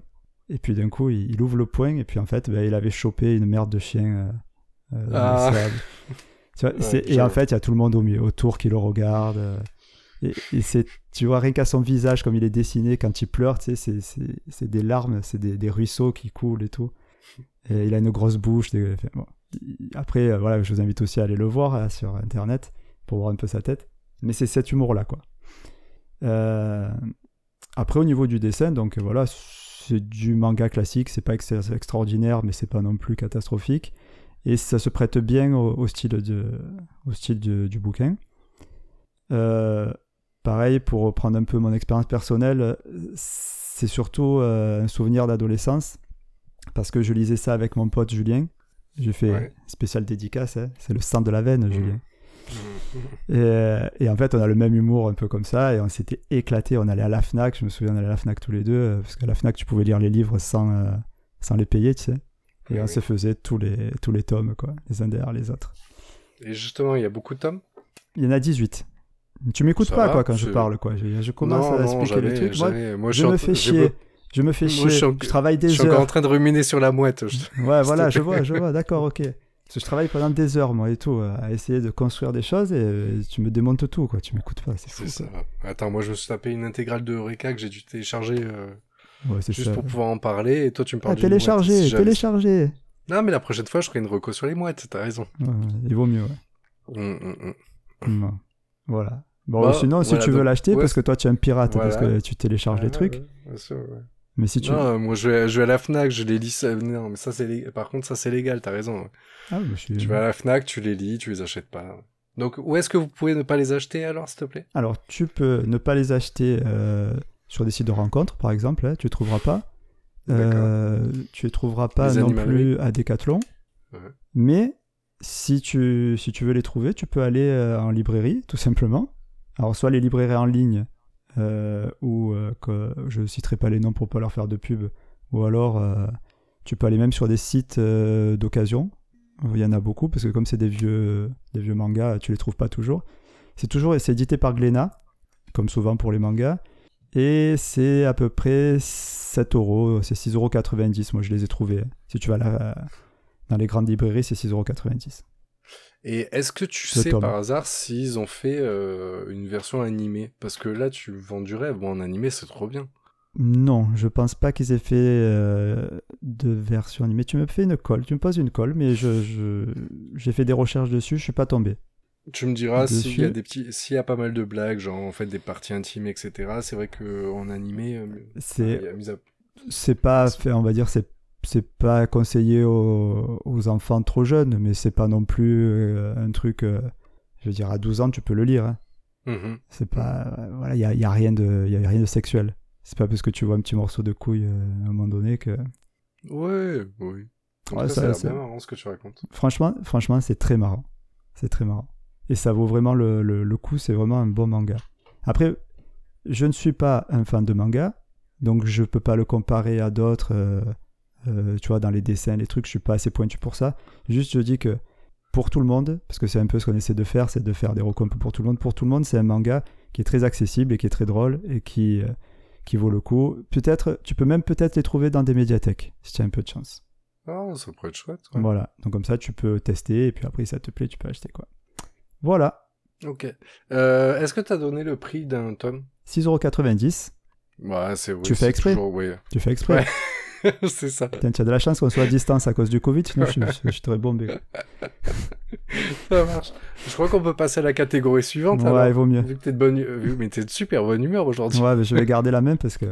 Et puis d'un coup, il, il ouvre le poing et puis en fait, ben, il avait chopé une merde de chien euh, dans Ah. le sable. Tu vois, Ouais, c'est- et en fait, il y a tout le monde au autour qui le regarde. Et, c'est, tu vois, rien qu'à son visage, comme il est dessiné, quand il pleure, tu sais, c'est, des larmes, c'est des, ruisseaux qui coulent et tout. Et il a une grosse bouche. Après, euh, voilà, je vous invite aussi à aller le voir euh, sur Internet pour voir un peu sa tête. Mais c'est cet humour-là, quoi. Euh, Après, au niveau du dessin, donc voilà, c'est du manga classique, c'est pas ex- extraordinaire, mais c'est pas non plus catastrophique. Et ça se prête bien au, style, de, au style du bouquin. Euh, pareil, pour reprendre un peu mon expérience personnelle, euh, c'est surtout euh, un souvenir d'adolescence, parce que je lisais ça avec mon pote Julien. J'ai fait Ouais. spécial dédicace, hein. c'est le sang de la veine, Mhm. Julien. Et, euh, et en fait, on a le même humour un peu comme ça, et on s'était éclaté. On allait à la Fnac, je me souviens, on allait à la Fnac tous les deux, parce qu'à la Fnac, tu pouvais lire les livres sans, euh, sans les payer, tu sais. Et Oui, on oui. se faisait tous les, tous les tomes, quoi, les uns derrière les autres. Et justement, il y a beaucoup de tomes? Il y en a 18. Tu m'écoutes pas, va, quoi, quand je parle, quoi. Je, je commence Non, à expliquer jamais, trucs. Moi, je me fais chier. Je me fais chier. je Je, suis en- travaille Je des suis encore en heures. train de ruminer sur la mouette. Ouais, voilà, je vois, je vois, d'accord, ok. Parce que je travaille pendant des heures, moi, et tout, à essayer de construire des choses, et euh, tu me démontes tout, quoi. Tu m'écoutes pas, c'est fou. Ça. Attends, moi je me suis tapé une intégrale de Eureka que j'ai dû télécharger euh, Ouais, juste ça. pour pouvoir en parler et toi tu me Ah, parles d'une télécharger, mouette, si jamais- télécharger. Non mais la prochaine fois je ferai une reco sur les mouettes, t'as raison. Ouais, il vaut mieux, ouais. Hum, hum, hum. Voilà. Bon, Bah, sinon, si voilà, tu veux l'acheter, ouais, parce que toi, tu es un pirate, parce que tu télécharges les trucs. bien sûr. Mais si tu. Non, moi je vais, je vais à la Fnac, je les lis. Non, mais ça c'est lég- par contre ça c'est légal, t'as raison. Ah, bah, je Tu vas à la Fnac, tu les lis, tu les achètes pas. Donc où est-ce que vous pouvez ne pas les acheter alors, s'il te plaît? Alors, tu peux ne pas les acheter euh, sur des sites de rencontres, par exemple, hein, tu ne trouveras pas. Euh, tu les trouveras pas Les non plus à Decathlon. Ouais. Mais si tu, si tu veux les trouver, tu peux aller euh, en librairie, tout simplement. Alors, soit les librairies en ligne, euh, ou euh, je citerai pas les noms pour pas leur faire de pub, ou alors euh, tu peux aller même sur des sites euh, d'occasion. Il y en a beaucoup, parce que comme c'est des vieux, mangas, tu les trouves pas toujours. C'est toujours c'est édité par Glénat, comme souvent pour les mangas. Et c'est à peu près 7 euros, c'est 6,90 euros. Moi, je les ai trouvés. Si tu vas dans les grandes librairies, c'est 6,90 euros. Et est-ce que tu sais par hasard s'ils ont fait euh, une version animée? Parce que là tu vends du rêve, bon en animé c'est trop bien. Non, je pense pas qu'ils aient fait euh, de version animée. Tu me fais une colle, tu me poses une colle, mais je, je- j'ai fait des recherches dessus, je suis pas tombé. Tu me diras Dessus. s'il y a des petits, s'il y a pas mal de blagues, genre en fait des parties intimes, etc. C'est vrai que en animé, euh, C'est il y a mis à- c'est pas fait, on va dire, c'est c'est pas conseillé aux, aux enfants trop jeunes, mais c'est pas non plus euh, un truc. euh, je veux dire, à 12 ans, tu peux le lire. hein. Mhm. C'est pas, euh, voilà, il y a, y a rien de, y a rien de sexuel. C'est pas parce que tu vois un petit morceau de couille à un moment donné que. Ouais, oui. En Ouais, tout cas, ça- ça a l'air ça- bien marrant ce que tu racontes. Franchement, franchement, c'est très marrant. C'est très marrant. Et ça vaut vraiment le, le, le coup. C'est vraiment un bon manga. Après, je ne suis pas un fan de manga, donc je peux pas le comparer à d'autres. euh, euh, tu vois, dans les dessins, les trucs, je suis pas assez pointu pour ça. Juste, je dis que pour tout le monde, parce que c'est un peu ce qu'on essaie de faire, c'est de faire des peu pour tout le monde. Pour tout le monde, c'est un manga qui est très accessible et qui est très drôle et qui, euh, qui vaut le coup. Peut-être, tu peux même peut-être les trouver dans des médiathèques, si tu as un peu de chance. Ah, ça pourrait être chouette. ouais. Voilà, donc comme ça tu peux tester et puis après si ça te plaît tu peux acheter quoi. Voilà, Ok. Euh, Est-ce que t'as donné le prix d'un tome? 6,90€, Ouais, c'est. Tu fais exprès? toujours- tu fais exprès? Ouais. c'est ça. Tiens, tu as de la chance qu'on soit à distance à cause du Covid, sinon je, je, je t'aurais bombé. Ça marche. Je crois qu'on peut passer à la catégorie suivante. Ouais, alors. il vaut mieux. Vu que t'es de bonne, vu- mais t'es de super bonne humeur aujourd'hui. Ouais, mais je vais garder la même parce que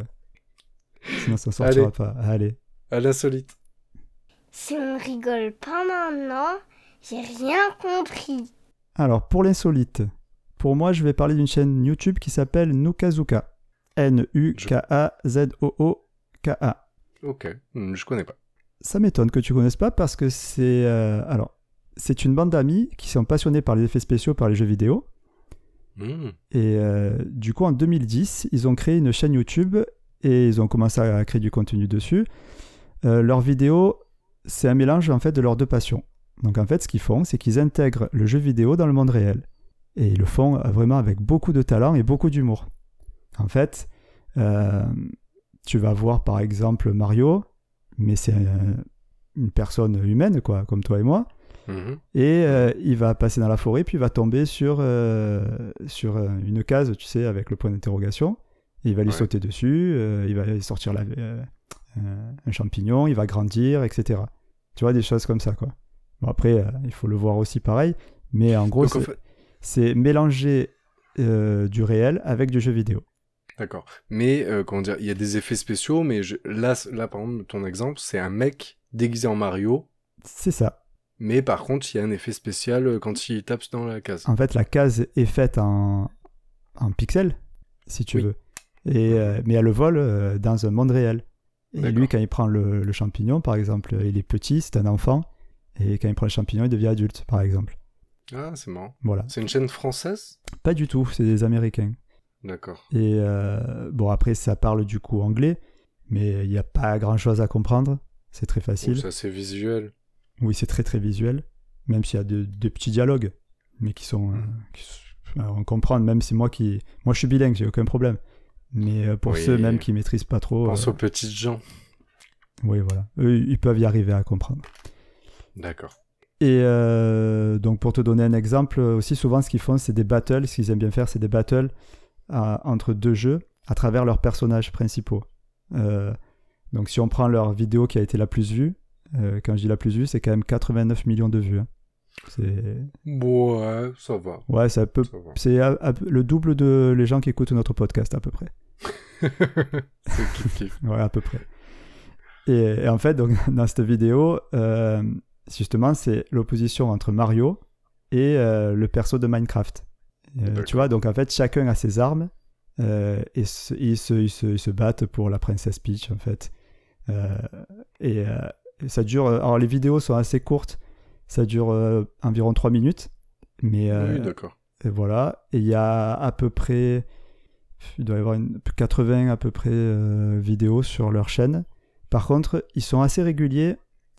sinon ça sortira Allez. pas. Allez. À l'insolite. Si on rigole pas maintenant, j'ai rien compris. Alors pour l'insolite, pour moi je vais parler d'une chaîne YouTube qui s'appelle Nukazuka. N-U-K-A-Z-O-O-K-A. Ok. Hmm, je connais pas. Ça m'étonne que tu connaisses pas parce que c'est euh, alors c'est une bande d'amis qui sont passionnés par les effets spéciaux, par les jeux vidéo. Hmm. Et euh, du coup, en 2010, ils ont créé une chaîne YouTube et ils ont commencé à créer du contenu dessus. Euh, leurs vidéos, c'est un mélange en fait de leurs deux passions. Donc en fait, ce qu'ils font, c'est qu'ils intègrent le jeu vidéo dans le monde réel. Et ils le font euh, vraiment avec beaucoup de talent et beaucoup d'humour. En fait, euh, tu vas voir par exemple Mario, mais c'est un- une personne humaine, quoi, comme toi et moi. Mhm. Et euh, il va passer dans la forêt, puis il va tomber sur, euh, sur euh, une case, tu sais, avec le point d'interrogation. Et Il va lui Ouais. sauter dessus, euh, il va sortir la- un champignon, il va grandir, etc. Tu vois, des choses comme ça, quoi. Bon, après, il faut le voir aussi pareil. Mais en gros, c'est fait- mélanger du réel avec du jeu vidéo. D'accord. Mais, euh, comment dire, il y a des effets spéciaux, mais je- là, là, par exemple, ton exemple, c'est un mec déguisé en Mario, C'est ça. mais par contre, il y a un effet spécial euh, quand il tape dans la case. En fait, la case est faite en, en pixels, si tu Oui. veux. Et, euh, mais elle vole euh, dans un monde réel. Et lui, quand il prend le, le champignon, par exemple, il est petit, c'est un enfant. Et quand il prend le champignon, il devient adulte, par exemple. Ah, c'est marrant. Voilà. C'est une chaîne française? Pas du tout, c'est des Américains. D'accord. Et euh, bon, après, ça parle du coup anglais, mais il n'y a pas grand-chose à comprendre. C'est très facile. ça, c'est visuel. Oui, c'est très très visuel, même s'il y a de- des petits dialogues, mais qui sont, euh, qui on comprend. Même si moi qui, moi je suis bilingue, j'ai aucun problème. Mais euh, pour Oui. ceux même qui maîtrisent pas trop, Pense euh, aux petites gens. oui voilà, eux ils peuvent y arriver à comprendre. D'accord. Et euh, donc pour te donner un exemple, aussi souvent ce qu'ils font, c'est des battles. Ce qu'ils aiment bien faire, c'est des battles à- entre deux jeux à travers leurs personnages principaux. Euh, donc si on prend leur vidéo qui a été la plus vue, euh, quand je dis la plus vue, c'est quand même 89 millions de vues. hein. C'est Ouais, ça va. ouais, c'est peu. C'est à- à- le double de les gens qui écoutent notre podcast, à peu près. c'est. Ouais, à peu près. Et, et en fait, donc, dans cette vidéo, euh, justement, c'est l'opposition entre Mario et le perso de Minecraft. Euh, tu vois, donc en fait, chacun a ses armes euh, et se- ils, se, ils, se, ils se battent pour la princesse Peach, en fait. Euh, et, ça dure. Alors, les vidéos sont assez courtes. Ça dure environ 3 minutes. Mais Oui, d'accord. Et voilà. Et il y a à peu près. Il doit y avoir une, 80 à peu près vidéos sur leur chaîne. Par contre, ils sont assez réguliers,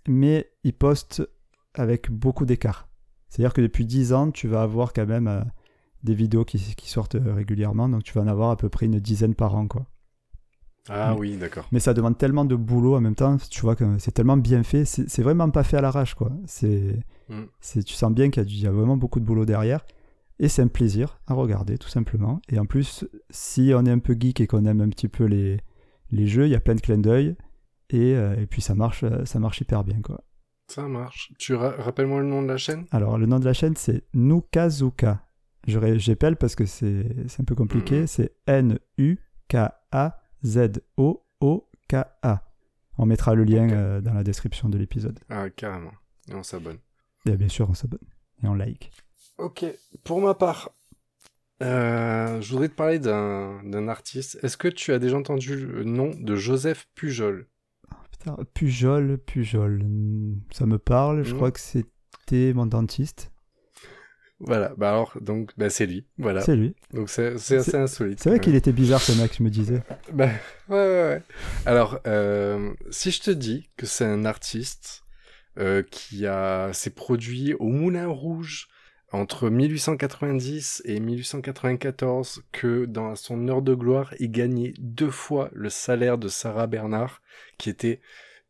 mais ils postent avec beaucoup d'écart. C'est-à-dire que depuis 10 ans, tu vas avoir quand même des vidéos qui, qui sortent euh, régulièrement. Donc tu vas en avoir à peu près une dizaine par an. Quoi. Ah Mm. oui, d'accord. Mais ça demande tellement de boulot en même temps. Tu vois que c'est tellement bien fait. C'est vraiment pas fait à l'arrache. quoi. C'est Mm. tu sens bien qu'il y, a y vraiment beaucoup de boulot derrière. Et c'est un plaisir à regarder, tout simplement. Et en plus, si on est un peu geek et qu'on aime un petit peu les, les jeux, il y a plein de clins d'œil. Et, euh, et puis ça marche, euh, ça marche hyper bien. Quoi. Ça marche. Tu ra- rappelles-moi le nom de la chaîne? Alors, le nom de la chaîne, c'est Nukazuka. J'appelle parce que c'est un peu compliqué. Mhm. C'est N-U-K-A-Z-O-O-K-A. On mettra le lien euh, dans la description de l'épisode. Ah, carrément. Et on s'abonne. Et bien sûr, on s'abonne. Et on like. Ok, pour ma part, euh, je voudrais te parler d'un artiste. Est-ce que tu as déjà entendu le nom de Joseph Pujol? Putain, Pujol, Pujol. hmm, Ça me parle. Je Mhm. crois que c'était mon dentiste. Voilà, bah alors, donc, bah c'est lui, voilà. C'est lui. Donc c'est assez insolite. C'est vrai qu'il même. était bizarre ce mec, je me disais. Bah, ouais, ouais, ouais. Alors, euh, si je te dis que c'est un artiste euh, qui a ses produits au Moulin Rouge entre 1890 et 1894, que dans son heure de gloire, il gagnait deux fois le salaire de Sarah Bernard, qui était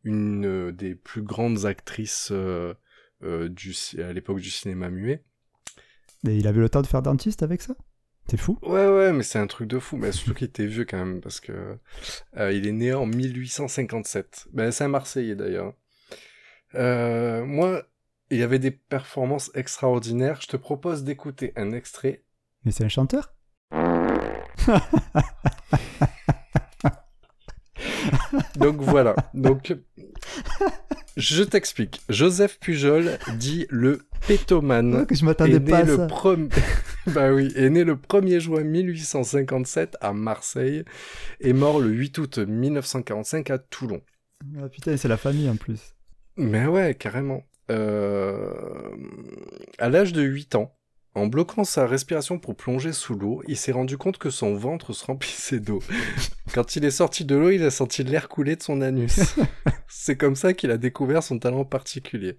une euh, des plus grandes actrices euh, euh, du, à l'époque du cinéma muet. Mais il avait le temps de faire dentiste avec ça? C'est fou? Ouais, ouais, mais c'est un truc de fou. Mais surtout qu'il était vieux quand même, parce que euh, il est né en 1857. Ben, c'est un Marseillais d'ailleurs. Euh, moi, il y avait des performances extraordinaires. Je te propose d'écouter un extrait. Mais c'est un chanteur? Donc voilà. Donc, je t'explique. Joseph Pujol dit le pétomane. Que je est m'attendais né pas à le ça. prom- bah oui, est né le 1er juin 1857 à Marseille et mort le 8 août 1945 à Toulon. Ah, putain, c'est la famille en plus. Mais ouais, carrément. Euh, À l'âge de 8 ans, en bloquant sa respiration pour plonger sous l'eau, il s'est rendu compte que son ventre se remplissait d'eau. Quand il est sorti de l'eau, il a senti l'air couler de son anus. C'est comme ça qu'il a découvert son talent particulier.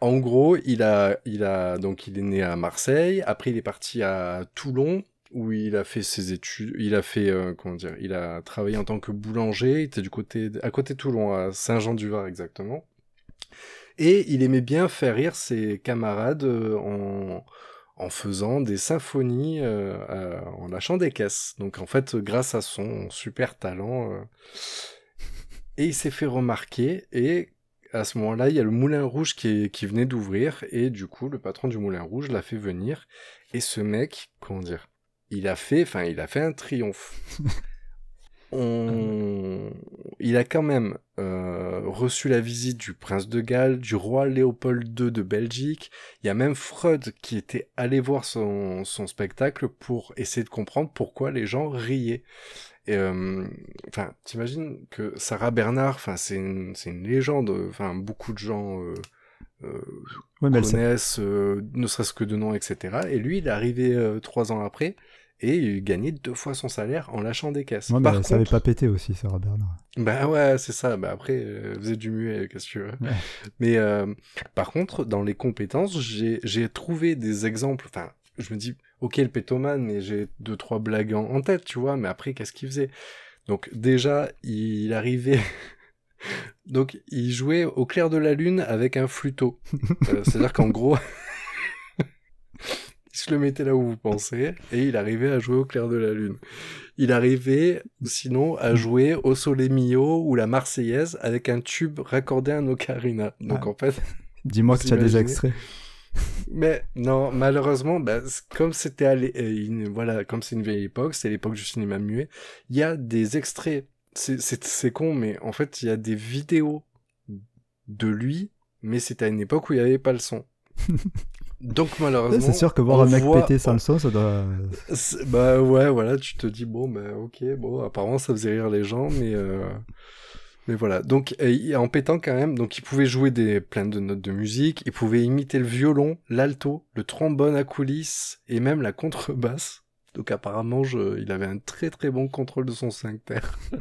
en gros, il a, il a, donc il est né à Marseille. Après, il est parti à Toulon où il a fait ses études. Il a fait, euh, comment dire, il a travaillé en tant que boulanger. Il était du côté, à côté de Toulon, à Saint-Jean-du-Var exactement. Et il aimait bien faire rire ses camarades euh, en, en faisant des symphonies, euh, euh, en lâchant des caisses. Donc en fait, grâce à son super talent, et il s'est fait remarquer. Et à ce moment-là, il y a le Moulin Rouge qui venait d'ouvrir, et du coup, le patron du Moulin Rouge l'a fait venir. Et ce mec, comment dire, il a fait, enfin, il a fait un triomphe. On... Il a quand même euh, reçu la visite du prince de Galles, du roi Léopold II de Belgique. Il y a même Freud qui était allé voir son, son spectacle pour essayer de comprendre pourquoi les gens riaient. Et, euh, enfin, t'imagines que Sarah Bernard, enfin, c'est une, c'est une légende. Enfin, beaucoup de gens euh, euh, Ouais, connaissent, euh, ne serait-ce que de nom, etc. Et lui, il est arrivé euh, trois ans après et il gagnait deux fois son salaire en lâchant des caisses. Ouais, Par elle savait contre- pas péter aussi, Sarah Bernard. bah ouais, c'est ça. Bah après, euh, vous êtes du muet, qu'est-ce que tu veux? Ouais. Mais euh, par contre, dans les compétences, j'ai j'ai trouvé des exemples. Enfin, je me dis, ok, le pétomane, mais j'ai deux trois blagues en, en tête, tu vois. Mais après, qu'est-ce qu'il faisait? Donc déjà, il arrivait. Donc, il jouait au clair de la lune avec un flûteau. Euh, C'est-à-dire qu'en gros, se le mettait là où vous pensez, et il arrivait à jouer au clair de la lune. Il arrivait, sinon, à jouer au Sole Mio ou la Marseillaise avec un tube raccordé à un ocarina. Donc Ah. en fait, Dis-moi que tu as des imaginez extraits. mais non, malheureusement, bah, comme c'était euh, une- voilà, comme c'est une vieille époque, c'est l'époque du cinéma muet, il y a des extraits. C'est- con, mais en fait, il y a des vidéos de lui, mais c'est à une époque où il n'y avait pas le son. Donc malheureusement, C'est sûr que voir un mec voit- péter sans le son, ça doit. Bah ouais, voilà, tu te dis bon, bah ok, bon, apparemment ça faisait rire les gens, mais euh, mais voilà. Donc en pétant quand même, donc il pouvait jouer des plein de notes de musique, il pouvait imiter le violon, l'alto, le trombone à coulisses et même la contrebasse. Donc apparemment, je, il avait un très très bon contrôle de son sphincter.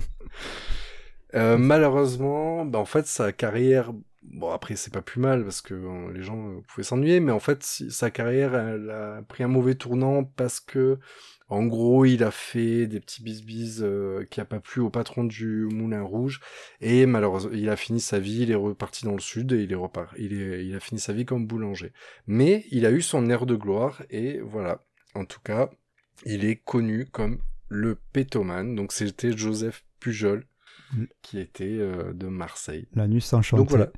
Euh, malheureusement, bah, en fait, sa carrière, bon après c'est pas plus mal parce que les gens euh, pouvaient s'ennuyer, mais en fait si- sa carrière elle a pris un mauvais tournant parce que en gros il a fait des petits bisbis euh, qui a pas plu au patron du Moulin Rouge et malheureusement il a fini sa vie, il est reparti dans le sud et il est repart, il est, il a fini sa vie comme boulanger. Mais il a eu son air de gloire et voilà. En tout cas, il est connu comme le pétomane. Donc c'était Joseph Pujol Mm. qui était euh, de Marseille. La nuit s'enchante. Donc voilà.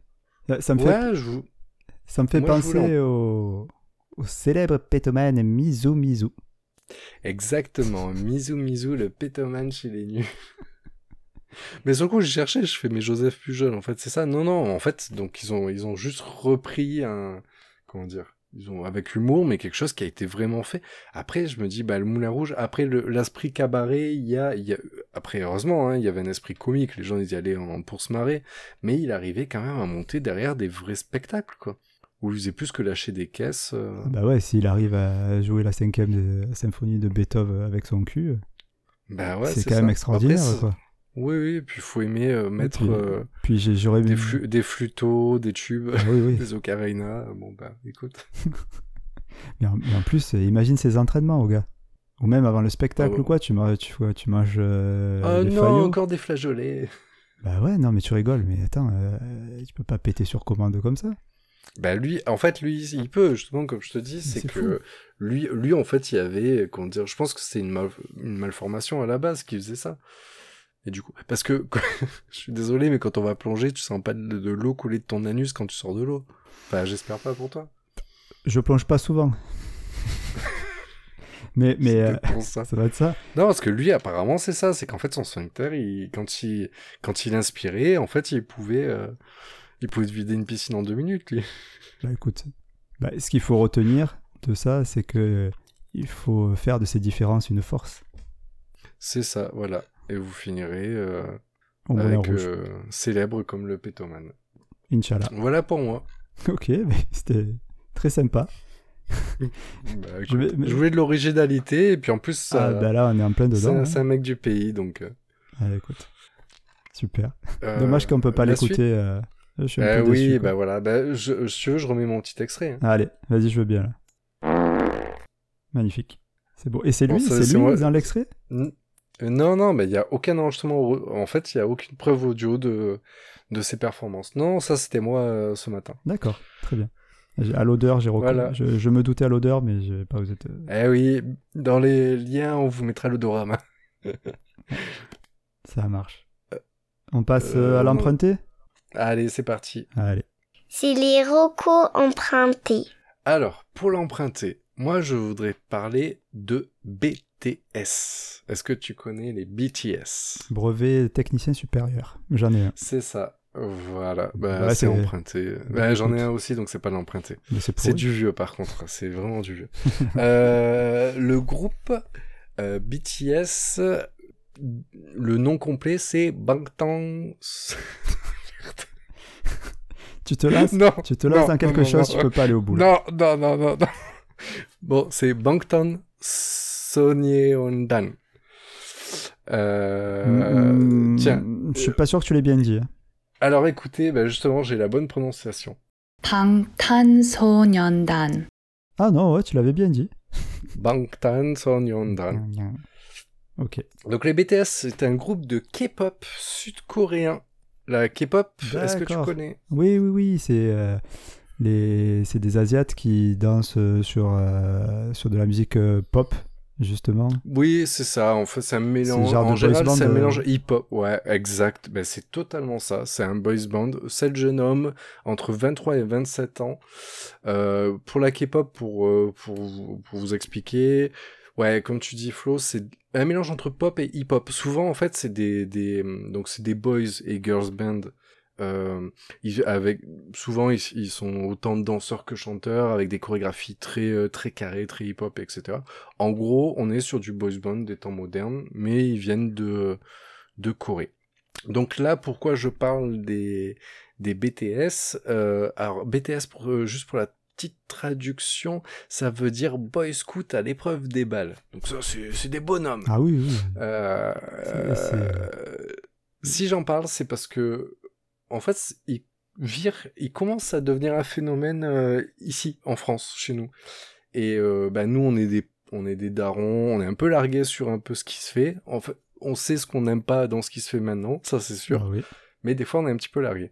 Ça me fait, Ouais, je vous... ça me fait moi, penser au... au célèbre pétomane Mizu Mizu. Exactement, Mizu Mizu, le pétomane chez les nus. mais sur le coup, j'ai cherché, je fais, mais Joseph Pujol, en fait, c'est ça? Non, non, en fait, donc ils ont, ils ont juste repris un, comment dire, ils ont, avec humour, mais quelque chose qui a été vraiment fait. Après, je me dis, bah, le Moulin Rouge, après le- l'esprit cabaret, il y a, il y a, après, heureusement, hein, il y avait un esprit comique, les gens, ils y allaient en, pour se marrer, mais il arrivait quand même à monter derrière des vrais spectacles, quoi. Où il faisait plus que lâcher des caisses. euh. Bah ouais, s'il arrive à jouer la cinquième de- symphonie de Beethoven avec son cul, Bah ouais, c'est quand même extraordinaire. Après, c'est- quoi. Oui, oui, puis il faut aimer euh, mettre puis- euh, Puis j'ai- j'aurais des, flu- des flûteaux, des tubes, Ah oui, oui. des ocarinas. Bon, bah, écoute. Mais en, mais en plus, euh, imagine ses entraînements, au gars. Ou même avant le spectacle Ah ouais. ou quoi, tu, manges- tu, tu manges oh les non, faillots. encore des flageolets. Bah ouais, non, mais tu rigoles, mais attends, tu peux pas péter sur commande comme ça. Bah lui, en fait, lui, il peut, justement, comme je te dis, c'est que lui, lui, en fait, il y avait, comment dire, je pense que c'est une, mal- une malformation à la base qui faisait ça. Et du coup, parce que, je suis désolé, mais quand on va plonger, tu sens pas de, de l'eau couler de ton anus quand tu sors de l'eau. Enfin, j'espère pas pour toi. Je plonge pas souvent. mais mais euh, ça. ça va être ça. Non, parce que lui, apparemment, c'est ça. C'est qu'en fait, son sphincter, il, quand, il, quand il inspirait, en fait, il pouvait, euh, il pouvait vider une piscine en deux minutes, lui. Bah écoute, bah, ce qu'il faut retenir de ça, c'est que il faut faire de ces différences une force. C'est ça, voilà. Et vous finirez euh, avec euh, célèbre comme le pétomane. Inch'Allah. Voilà pour moi. Ok, mais c'était très sympa. Bah, Je écoute, mais- Je voulais de l'originalité, et puis en plus, ça, ah bah là, on est en plein dedans. hein. c'est un mec du pays, donc. euh, Ah, écoute. Super. euh, Dommage qu'on peut pas l'écouter euh, Je suis un peu oui, déçu, quoi. bah voilà. Bah, je, si tu veux, je remets mon petit extrait. hein. Allez, vas-y, je veux bien là. Magnifique. C'est beau. Et c'est lui, c'est lui moi. dans l'extrait? Euh, Non, non, mais il n'y a aucun enregistrement. En fait, il n'y a aucune preuve audio de, de ses performances. Non, ça, c'était moi euh, ce matin. D'accord, très bien. À l'odeur, j'ai reconnu. Voilà. Je, je me doutais à l'odeur, mais j'ai pas osé te... Eh oui, dans les liens, on vous mettra l'odorama. Ça marche. On passe euh, euh, à l'emprunté? Allez, c'est parti. Allez. C'est les rocos empruntés. Alors, pour l'emprunter, moi, je voudrais parler de BTS. Est-ce que tu connais les BTS Brevet technicien supérieur. J'en ai un. C'est ça. Voilà, bah, Ouais, c'est emprunté. Bah, J'en ai un aussi, donc c'est pas l'emprunté. C'est du vieux par contre, c'est vraiment du vieux. Euh, le groupe euh, BTS, le nom complet c'est Bangtan. Tu te lances, non, tu te lances non, dans quelque non, chose, tu peux pas aller au bout. là. non, non, non, non, non. Bon, c'est Bangtan Sonyeondan. Euh, mmh, tiens. Je suis pas sûr que tu l'aies bien dit. Hein. Alors écoutez, bah, justement, j'ai la bonne prononciation. Bangtan Sonyeondan. Ah non, ouais, tu l'avais bien dit. Bangtan Sonyeondan. Ok. Donc les BTS, c'est un groupe de K-pop sud-coréen. La K-pop, est-ce que tu connais? Oui, oui, oui, c'est. Euh, les, c'est des Asiates qui dansent euh, sur euh, sur de la musique euh, pop, justement. Oui, c'est ça. En fait, c'est un mélange. genre en général, c'est un euh. mélange hip-hop. Ouais, exact. Ben, c'est totalement ça. C'est un boys band. Sept jeunes hommes entre 23 et 27 ans. Euh, pour la K-pop, pour, euh, pour, vous- pour vous expliquer, ouais, comme tu dis, Flo, c'est un mélange entre pop et hip-hop. Souvent, en fait, c'est des, des, donc c'est des boys et girls band. Euh, ils, avec souvent ils, ils sont autant de danseurs que chanteurs avec des chorégraphies très euh, très carrées très hip hop etc en gros on est sur du boys band des temps modernes mais ils viennent de de Corée. Donc là pourquoi je parle des des BTS euh, alors BTS pour euh, juste pour la petite traduction ça veut dire boy scout à l'épreuve des balles. Donc ça c'est des bonhommes. Ah oui, oui. euh, si j'en parle, c'est parce que, en fait, il vire, il commence à devenir un phénomène euh, ici, en France, chez nous. Et euh, bah, nous, on est des, on est des darons, on est un peu largués sur un peu ce qui se fait. En fait, on sait ce qu'on n'aime pas dans ce qui se fait maintenant, ça c'est sûr. Ah oui. Mais des fois, on est un petit peu largués.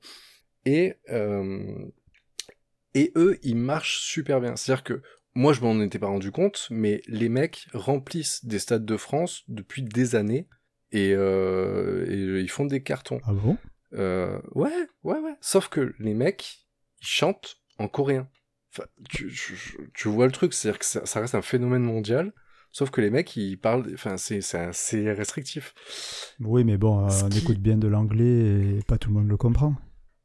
Et euh, et eux, ils marchent super bien. C'est-à-dire que moi, je m'en étais pas rendu compte, mais les mecs remplissent des stades de France depuis des années et, euh, et ils font des cartons. Ah bon? Euh, ouais, ouais, ouais. Sauf que les mecs, ils chantent en coréen. Enfin, tu, tu- tu vois le truc, c'est-à-dire que ça, ça reste un phénomène mondial. Sauf que les mecs, ils parlent, enfin, c'est, assez restrictif. Oui, mais bon, euh, on qui- écoute bien de l'anglais et pas tout le monde le comprend.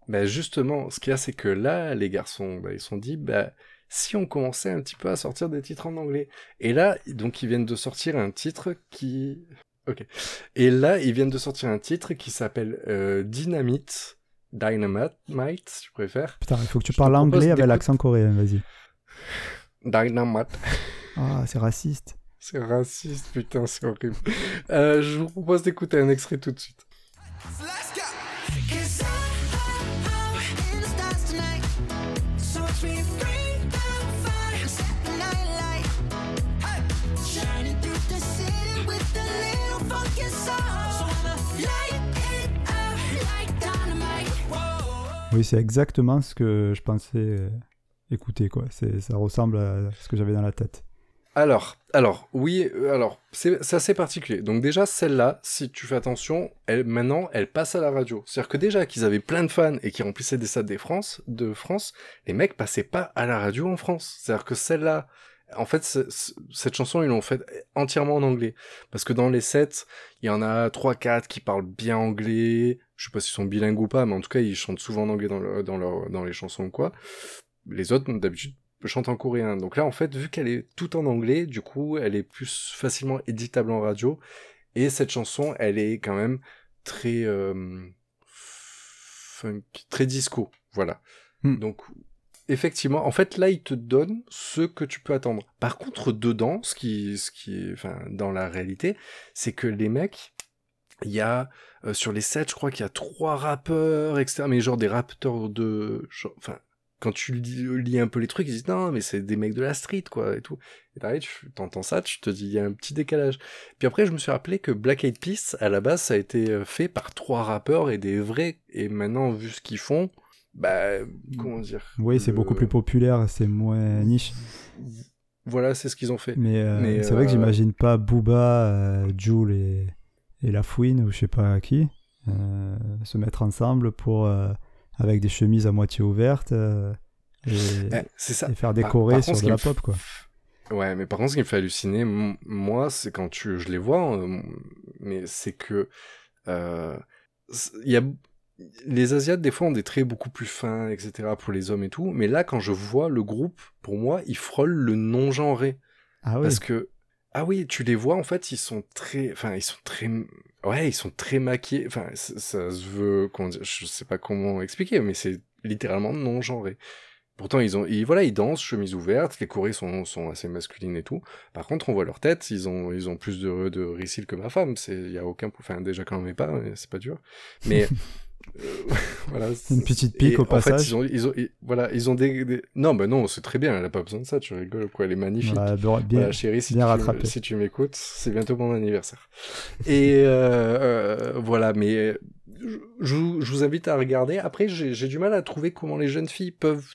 Ben justement, ce qu'il y a, c'est que là, les garçons, ben, ils se sont dit, bah, si on commençait un petit peu à sortir des titres en anglais. Et là, donc, ils viennent de sortir un titre qui... Ok. Et là, ils viennent de sortir un titre qui s'appelle euh, Dynamite. Dynamite, si tu préfères. Putain, il faut que tu Je parles anglais avec l'accent coréen, vas-y. Dynamite. Ah, c'est raciste. C'est raciste, putain, c'est horrible. Euh, je vous propose d'écouter un extrait tout de suite. Oui, c'est exactement ce que je pensais euh, écouter, quoi. Ça ressemble à ce que j'avais dans la tête. Alors, alors, oui, euh, alors, c'est assez particulier. Donc déjà, celle-là, si tu fais attention, elle, maintenant, elle passe à la radio. C'est-à-dire que déjà qu'ils avaient plein de fans et qui remplissaient des stades des France, de France, les mecs passaient pas à la radio en France. C'est-à-dire que celle-là, en fait, cette chanson, ils l'ont faite entièrement en anglais. Parce que dans les sets, il y en a trois, quatre qui parlent bien anglais. Je sais pas s'ils sont bilingues ou pas, mais en tout cas, ils chantent souvent en anglais dans, le- dans, leur, dans les chansons ou quoi. Les autres, d'habitude, chante en coréen. Donc là, en fait, vu qu'elle est tout en anglais, du coup, elle est plus facilement éditable en radio. Et cette chanson, elle est quand même très euh, funk, très disco. Voilà. Hmm. Donc, effectivement, en fait, là, il te donne ce que tu peux attendre. Par contre, dedans, ce qui, ce qui est, enfin, dans la réalité, c'est que les mecs, il y a euh, sur les sets, je crois qu'il y a trois rappeurs, etc. Mais genre des rappeurs de, enfin, quand tu lis, lis un peu les trucs, ils disent non, mais c'est des mecs de la street, quoi, et tout. Et t'arrives, tu entends ça, tu te dis, il y a un petit décalage. Puis après, je me suis rappelé que Black Eyed Peas, à la base, ça a été euh, fait par trois rappeurs et des vrais. Et maintenant, vu ce qu'ils font, bah, comment dire Oui, c'est le- beaucoup plus populaire, c'est moins niche. Voilà, c'est ce qu'ils ont fait. Mais, euh, Mais, c'est vrai que euh, j'imagine pas Booba, euh, Jules et, et La Fouine, ou je sais pas qui, euh, se mettre ensemble pour, euh, avec des chemises à moitié ouvertes euh, et, Eh, ça. et faire décorer par sur contre, de la pop, quoi. Ouais, mais par contre, ce qui me fait halluciner, moi, c'est quand tu, je les vois, euh, mais c'est que euh, y a les Asiates des fois ont des traits beaucoup plus fins, etc. pour les hommes et tout, mais là, quand je vois le groupe, pour moi, ils frôlent le non genré Ah oui, parce que ah oui, tu les vois en fait, ils sont très, enfin, ils sont très, ouais, ils sont très maquillés. Enfin, ça, se veut, je sais pas comment expliquer, mais c'est littéralement non genré. Pourtant, ils ont, ils, voilà, ils dansent, chemise ouverte, les chorés sont, sont assez masculines et tout. Par contre, on voit leur tête, ils ont, ils ont plus de, de que ma femme. C'est, il y a aucun, enfin, déjà quand on met pas, c'est pas dur. Mais, voilà. Une petite pique Et au en fait, passage. ils ont, ils ont, ils- voilà, ils ont des, des- non, bah non, c'est très bien, elle a pas besoin de ça, tu rigoles, quoi, elle est magnifique. Bien, Voilà, chérie, si bien tu, rattrapé. si tu m'écoutes, c'est bientôt mon anniversaire. Et euh, euh, voilà, mais euh, je, je vous- invite à regarder. Après, j'ai j'ai du mal à trouver comment les jeunes filles peuvent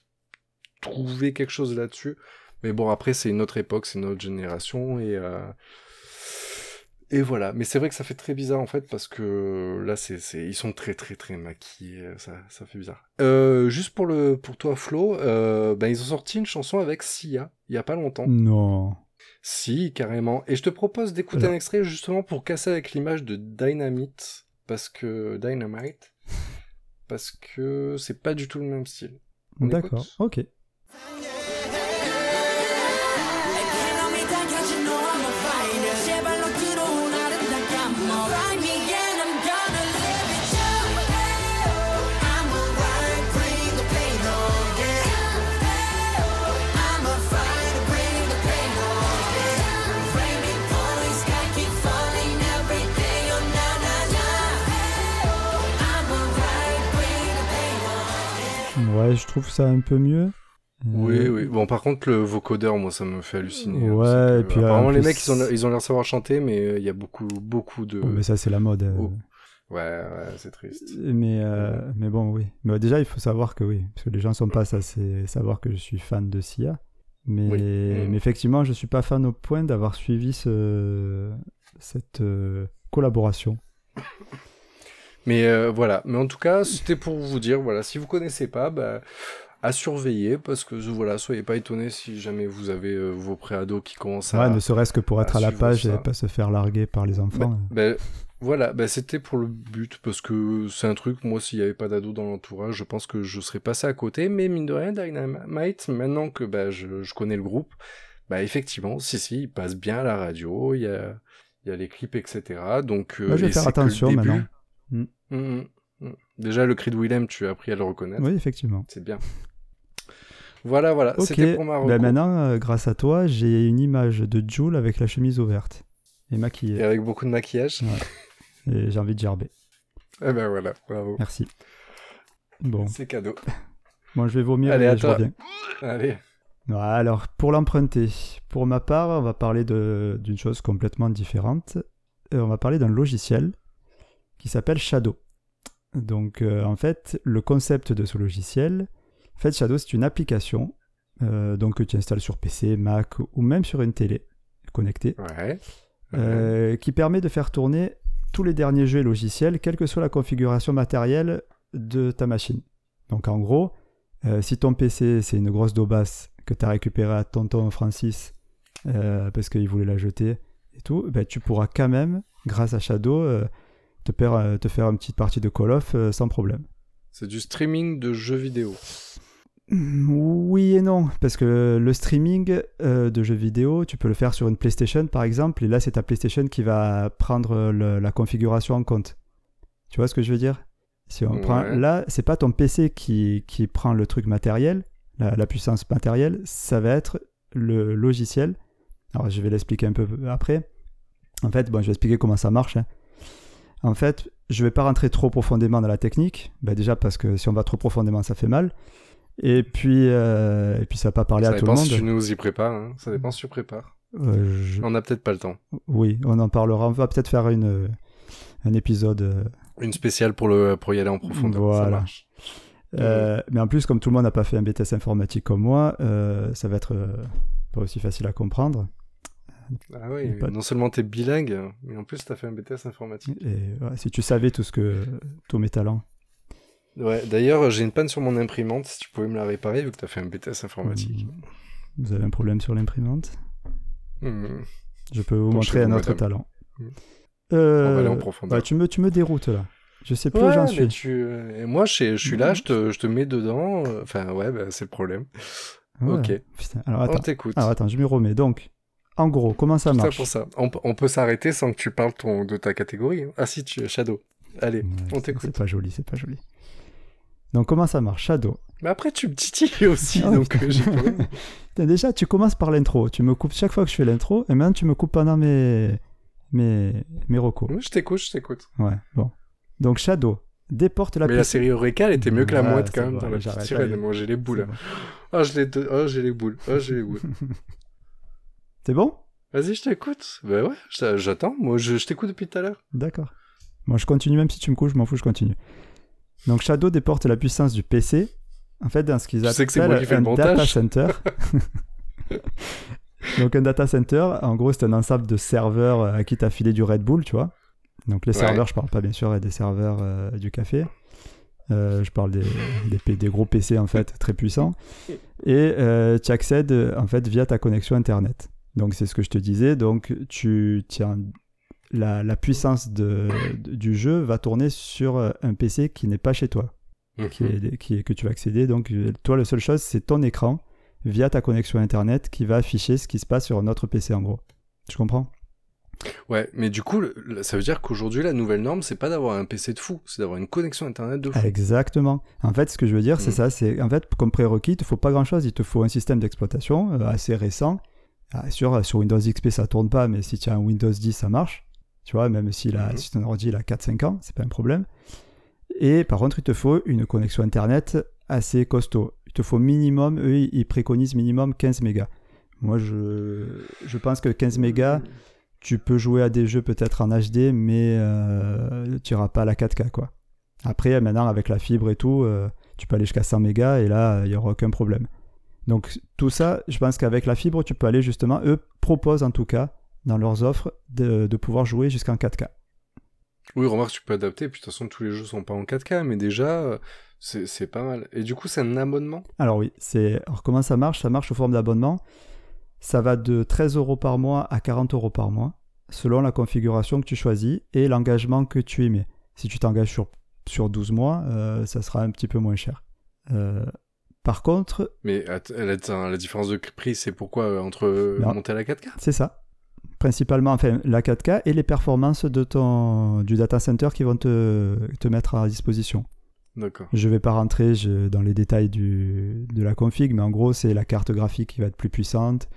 trouver quelque chose là-dessus. Mais bon, après, c'est une autre époque, c'est une autre génération. Et, euh, et voilà. Mais c'est vrai que ça fait très bizarre, en fait, parce que là, c'est ils sont très, très, très maquillés. Ça, ça fait bizarre. Euh, juste pour, le, pour toi, Flo, euh, ben, ils ont sorti une chanson avec Sia, il y a pas longtemps. Non. Si, carrément. Et je te propose d'écouter un extrait justement pour casser avec l'image de Dynamite, parce que Dynamite, parce que c'est pas du tout le même style. D'accord, ok. Trouve ça un peu mieux. Oui, Euh, oui. Bon, par contre, le vocodeur, moi, ça me fait halluciner. hein. Ouais, et puis, apparemment, en les mecs, ils ont, ils ont l'air de savoir chanter, mais euh, il y a beaucoup, beaucoup de. oh, mais ça, c'est la mode. euh. Oh. Ouais, ouais, c'est triste. Mais, euh, mais bon, oui. Mais déjà, il faut savoir que oui, parce que les gens sont pas censés savoir que je suis fan de Sia. Mais, Oui. Mm. mais effectivement, je suis pas fan au point d'avoir suivi ce, cette euh, collaboration. Mais euh, voilà. Mais en tout cas, c'était pour vous dire, voilà, si vous connaissez pas, bah, à surveiller, parce que voilà, soyez pas étonnés si jamais vous avez euh, vos préados qui commencent à. Ouais, ne serait-ce que pour à être à la page ça. et pas se faire larguer par les enfants. Ben, voilà, ben, c'était pour le but, parce que c'est un truc, moi, s'il n'y avait pas d'ado dans l'entourage, je pense que je serais passé à côté, mais mine de rien, Dynamite, maintenant que ben, je, je connais le groupe, ben, effectivement, si, si, il passe bien à la radio, il y a, y a les clips, etc. Donc, euh, je vais faire attention maintenant. Mm. Mm, mm, mm. Déjà, le cri de Willem, tu as appris à le reconnaître. Oui, effectivement. C'est bien. Voilà, voilà, Ok, c'était pour ma ben maintenant, euh, grâce à toi, j'ai une image de Jules avec la chemise ouverte et Et maquillée. avec beaucoup de maquillage. Ouais. Et j'ai envie de gerber. Eh ben voilà, bravo. Merci. Bon, C'est cadeau. moi je vais vomir Allez, et à je toi. reviens. Allez. Alors, pour l'emprunter, pour ma part, on va parler de- d'une chose complètement différente. Euh, on va parler d'un logiciel qui s'appelle Shadow. Donc, euh, en fait, le concept de ce logiciel, en fait, Shadow, c'est une application euh, donc, que tu installes sur PC, Mac ou même sur une télé connectée, Ouais. euh, qui permet de faire tourner tous les derniers jeux et logiciels, quelle que soit la configuration matérielle de ta machine. Donc en gros, si ton PC c'est une grosse daubasse que tu as récupérée à tonton Francis parce qu'il voulait la jeter et tout, ben, tu pourras quand même, grâce à Shadow, te, faire, euh, te faire une petite partie de Call of euh, sans problème. C'est du streaming de jeux vidéo. Oui et non, parce que le streaming euh, de jeux vidéo, tu peux le faire sur une PlayStation par exemple, et là c'est ta PlayStation qui va prendre le- la configuration en compte. Tu vois ce que je veux dire? Si on Ouais. prend, là, c'est pas ton PC qui, qui prend le truc matériel, la, la puissance matérielle, ça va être le logiciel. Alors je vais l'expliquer un peu après. En fait, bon, je vais expliquer comment ça marche. hein. En fait, je vais pas rentrer trop profondément dans la technique. Bah, déjà parce que si on va trop profondément, ça fait mal. Et puis, euh, et puis ça va pas parler Ça à tout le dépend monde. si tu nous y prépares. hein. Ça dépend si tu prépares. Euh, je- On n'a peut-être pas le temps. Oui, on en parlera. On va peut-être faire une, un épisode. euh, Une spéciale pour, le, pour y aller en profondeur. Ça Voilà. marche. euh, mais en plus, comme tout le monde n'a pas fait un BTS informatique comme moi, ça va être pas aussi facile à comprendre. Ah oui, non seulement t'es bilingue, mais en plus t'as fait un BTS informatique. Et ouais, si tu savais tout ce que tous mes talents. Ouais, d'ailleurs, j'ai une panne sur mon imprimante, si tu pouvais me la réparer, vu que t'as fait un BTS informatique. Vous avez un problème sur l'imprimante? Hmm. Je peux vous Bon, montrer un autre madame. talent. Mm. Euh, On va aller en profondeur. ouais, tu, me, tu me déroutes là. Je sais plus où j'en suis. tu... euh, et moi, je, je suis là, je te, je te mets dedans. euh, Enfin, ouais, bah, c'est le problème. Ouais. Ok. Putain, Alors On attends. t'écoute. Alors attends, je m'y remets. Donc, en gros, comment ça Tout ça marche pour ça. On, peut s'arrêter sans que tu parles ton, de ta catégorie. Ah si, tu Shadow. Allez, Ouais, on t'écoute. C'est pas joli, c'est pas joli. Donc comment ça marche Shadow? Mais après, tu me titilles aussi, Ah, donc euh, j'ai Déjà, tu commences par l'intro. Tu me coupes chaque fois que je fais l'intro, et maintenant tu me coupes pendant mes mes mes recos. Je t'écoute, je t'écoute. Ouais, bon. Donc Shadow déporte la Mais la série Eureka, elle était mieux que la Ouais, mouette quand même dans la petite sirène. allez. Moi, j'ai les boules. C'est là. bon. Ah, je l'ai oh, j'ai les boules. Ah, j'ai les boules. C'est bon? Vas-y, je t'écoute. Bah ouais, j'attends. Moi, je, je t'écoute depuis tout à l'heure. D'accord. Moi, je continue, même si tu me couches, je m'en fous, je continue. Donc, Shadow déporte la puissance du PC, en fait, dans ce qu'ils que moi appellent qui un data center. Donc, un data center, en gros, c'est un ensemble de serveurs euh, à qui t'as filé du Red Bull, tu vois. Donc, les Ouais. serveurs, je parle pas bien sûr des serveurs euh, du café. Euh, je parle des, des, P- des gros PC, en fait, très puissants. Et euh, tu accèdes, en fait, via ta connexion Internet. Donc, c'est ce que je te disais. Donc, tu tiens la, la puissance de, de- du jeu va tourner sur euh, un PC qui n'est pas chez toi, qui Mhm. est, qui est- que tu vas accéder. Donc, toi, la seule chose, c'est ton écran via ta connexion Internet qui va afficher ce qui se passe sur notre PC, en gros. Tu comprends? Ouais, mais du coup, ça veut dire qu'aujourd'hui, la nouvelle norme, c'est pas d'avoir un PC de fou, c'est d'avoir une connexion internet de fou. Exactement. En fait, ce que je veux dire, c'est Mhm. ça. C'est en fait, comme prérequis, il te faut pas grand-chose. Il te faut un système d'exploitation euh, assez récent. Ah, sur, sur Windows XP, ça tourne pas, mais si tu as un Windows 10, ça marche. Tu vois, même si, la, Mhm. si ton ordi il a 4-5 ans, c'est pas un problème. Et par contre, il te faut une connexion Internet assez costaud. Il te faut minimum, eux, ils préconisent minimum 15 mégas. Moi, je, je pense que 15 mégas, tu peux jouer à des jeux peut-être en HD, mais euh, tu n'iras pas à la 4K, quoi. Après, maintenant, avec la fibre et tout, euh, tu peux aller jusqu'à 100 mégas et là, il n'y aura aucun problème. Donc, tout ça, je pense qu'avec la fibre, tu peux aller justement, eux proposent en tout cas, dans leurs offres, de, de pouvoir jouer jusqu'en 4K. Oui, remarque, tu peux adapter, puis de toute façon, tous les jeux sont pas en 4K, mais déjà, c'est c'est pas mal. Et du coup, c'est un abonnement? Alors oui, c'est alors comment ça marche? Ça marche sous forme d'abonnement. Ça va de 13 euros par mois à 40 euros par mois, selon la configuration que tu choisis et l'engagement que tu émets. Si tu t'engages sur, sur 12 mois, euh, ça sera un petit peu moins cher. Euh, par contre, Mais la, attends, la différence de prix, c'est pourquoi euh, entre euh, Non. monter à la 4K c'est ça. Principalement, enfin, la 4K et les performances de ton, du data center qui vont te, te mettre à disposition. D'accord. Je vais pas rentrer je- dans les détails du, de la config, mais en gros, c'est la carte graphique qui va être plus puissante.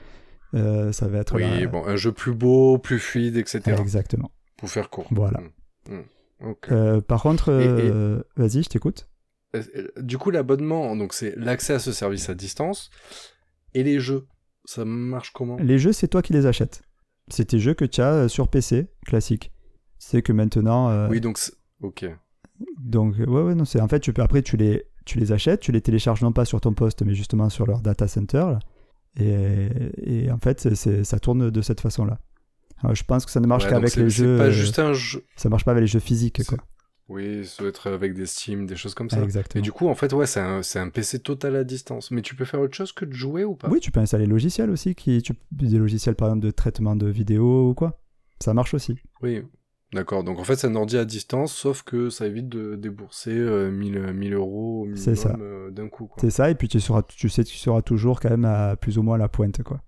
Euh, ça va être Oui, la- bon, un jeu plus beau, plus fluide, etc. Exactement. Pour faire court. Voilà. Mm. Mm. Ok. Euh, par contre, et- vas-y, je t'écoute. Euh, Du coup, l'abonnement, donc c'est l'accès à ce service à distance. Et les jeux, ça marche comment? Les jeux, c'est toi qui les achètes. C'est tes jeux que tu as euh, sur PC, classique. C'est que maintenant. euh, Oui, donc... Ok. Donc, ouais, ouais, non, c'est en fait, tu peux, après, tu les, tu les achètes, tu les télécharges non pas sur ton poste, mais justement sur leur data center. là. Et, et en fait, ça tourne de cette façon-là. Alors, je pense que ça ne marche Ouais, qu'avec les c'est jeux. pas euh, juste un jeu. Ça marche pas avec les jeux physiques, quoi. Oui, ça doit être avec des Steam, des choses comme ça. Exactement. Et du coup, en fait, ouais, c'est un, c'est un PC total à distance. Mais tu peux faire autre chose que de jouer ou pas? Oui, tu peux installer des logiciels aussi, qui, tu, des logiciels par exemple de traitement de vidéo ou quoi. Ça marche aussi. Oui. D'accord. Donc en fait, c'est un ordi à distance, sauf que ça évite de débourser euh, 1000, 1000 euros au minimum euh, d'un coup. Quoi. C'est ça, et puis tu, seras, tu sais que tu seras toujours quand même à plus ou moins la pointe, quoi.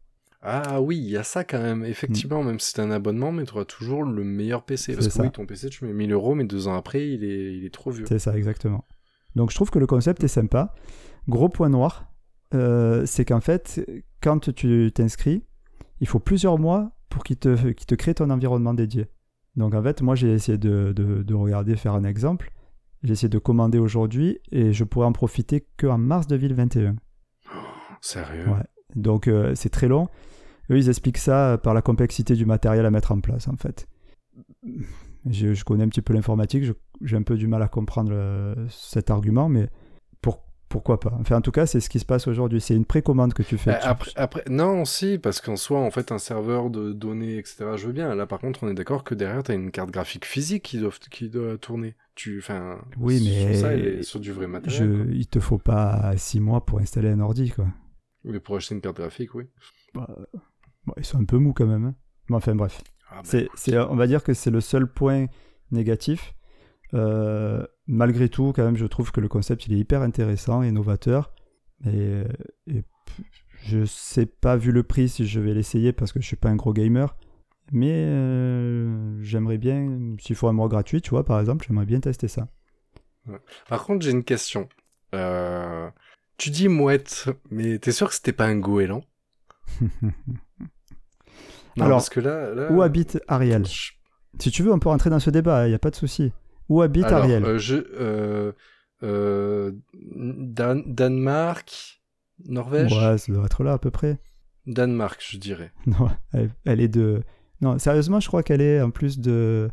Ah oui, il y a ça quand même. Effectivement, même si c'est un abonnement, mais tu auras toujours le meilleur PC. Parce C'est que ça. oui, ton PC, tu mets 1000 euros, mais deux ans après, il est, il est trop vieux. C'est ça, exactement. Donc je trouve que le concept est sympa. Gros point noir, euh, c'est qu'en fait, quand tu t'inscris, il faut plusieurs mois pour qu'il te, te crée ton environnement dédié. Donc en fait, moi j'ai essayé de, de- de regarder, faire un exemple. J'ai essayé de commander aujourd'hui et je pourrais en profiter qu'en mars 2021. Sérieux? Ouais. Donc euh, c'est très long. Eux, ils expliquent ça par la complexité du matériel à mettre en place, en fait. Je, je connais un petit peu l'informatique, j'ai un peu du mal à comprendre euh, cet argument, mais pour, pourquoi pas? Enfin, en tout cas, c'est ce qui se passe aujourd'hui. C'est une précommande que tu fais. Euh, Tu- après, non, si, parce qu'en soi, en fait, un serveur de données, etc., je veux bien. Là, par contre, on est d'accord que derrière, t'as une carte graphique physique qui doit, qui doit tourner. Tu, enfin, Oui, mais ça, sur du vrai matériel. je, il te faut pas six mois pour installer un ordi, quoi. Mais pour acheter une carte graphique, oui. Bah, bon, ils sont un peu mous quand même. hein. Mais enfin, bref. Ah, bah, C'est, on va dire que c'est le seul point négatif. Euh, malgré tout, quand même, je trouve que le concept il est hyper intéressant et novateur. Et, et p- je sais pas, vu le prix, si je vais l'essayer parce que je suis pas un gros gamer. Mais euh, j'aimerais bien, s'il faut un mois gratuit, tu vois, par exemple, j'aimerais bien tester ça. Par contre, j'ai une question. Euh, Tu dis mouette, mais t'es sûr que c'était pas un goéland? Non, Alors, parce que là, là Où habite Ariel je- Si tu veux, on peut rentrer dans ce débat, il n'y a pas de souci. Où habite Alors, Ariel euh, je, euh, euh, Dan- Danemark, Norvège, Ouais, ça doit être là à peu près. Danemark, je dirais. Non, elle, elle est de. Non, sérieusement, je crois qu'elle est en plus de.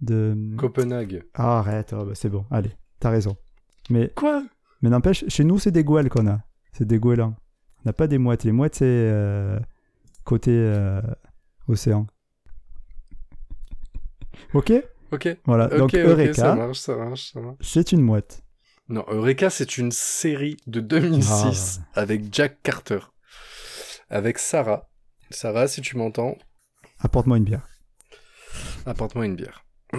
de... Copenhague. Ah, arrête, oh, bah, c'est bon, allez, t'as raison. Mais, Quoi? mais n'empêche, chez nous, c'est des goéles qu'on a. C'est des goélands. On n'a pas des mouettes. Les mouettes, c'est euh, côté euh, océan. Ok? Ok. Voilà, donc Eureka, ça marche, ça marche, ça marche. c'est une mouette. Non, Eureka, c'est une série de 2006 Ah. avec Jack Carter. Avec Sarah. Sarah, si tu m'entends, Apporte-moi une bière. apporte-moi une bière.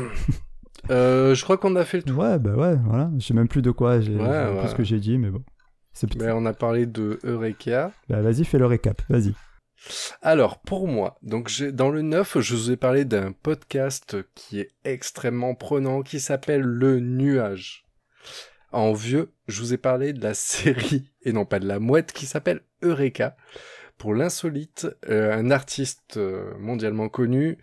Euh, je crois qu'on a fait le tour. Ouais, bah ouais, voilà. Je sais même plus de quoi, j'ai Ouais, ce que j'ai dit, mais bon. Mais on a parlé de Eureka. Bah, vas-y, fais le récap, vas-y. Alors, pour moi, donc dans le 9, je vous ai parlé d'un podcast qui est extrêmement prenant, qui s'appelle Le Nuage. En vieux, je vous ai parlé de la série, et non pas de la mouette, qui s'appelle Eureka. Pour l'insolite, euh, un artiste euh, mondialement connu,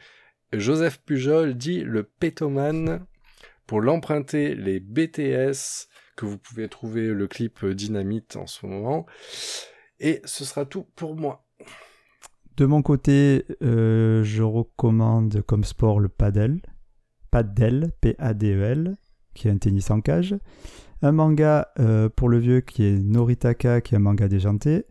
Joseph Pujol, dit le pétoman. Pour l'emprunter, les BTS, que vous pouvez trouver le clip euh, Dynamite en ce moment. Et ce sera tout pour moi. De mon côté, euh, je recommande comme sport le padel. Padel, P-A-D-E-L, qui est un tennis en cage. Un manga euh, pour le vieux qui est Noritaka, qui est un manga déjanté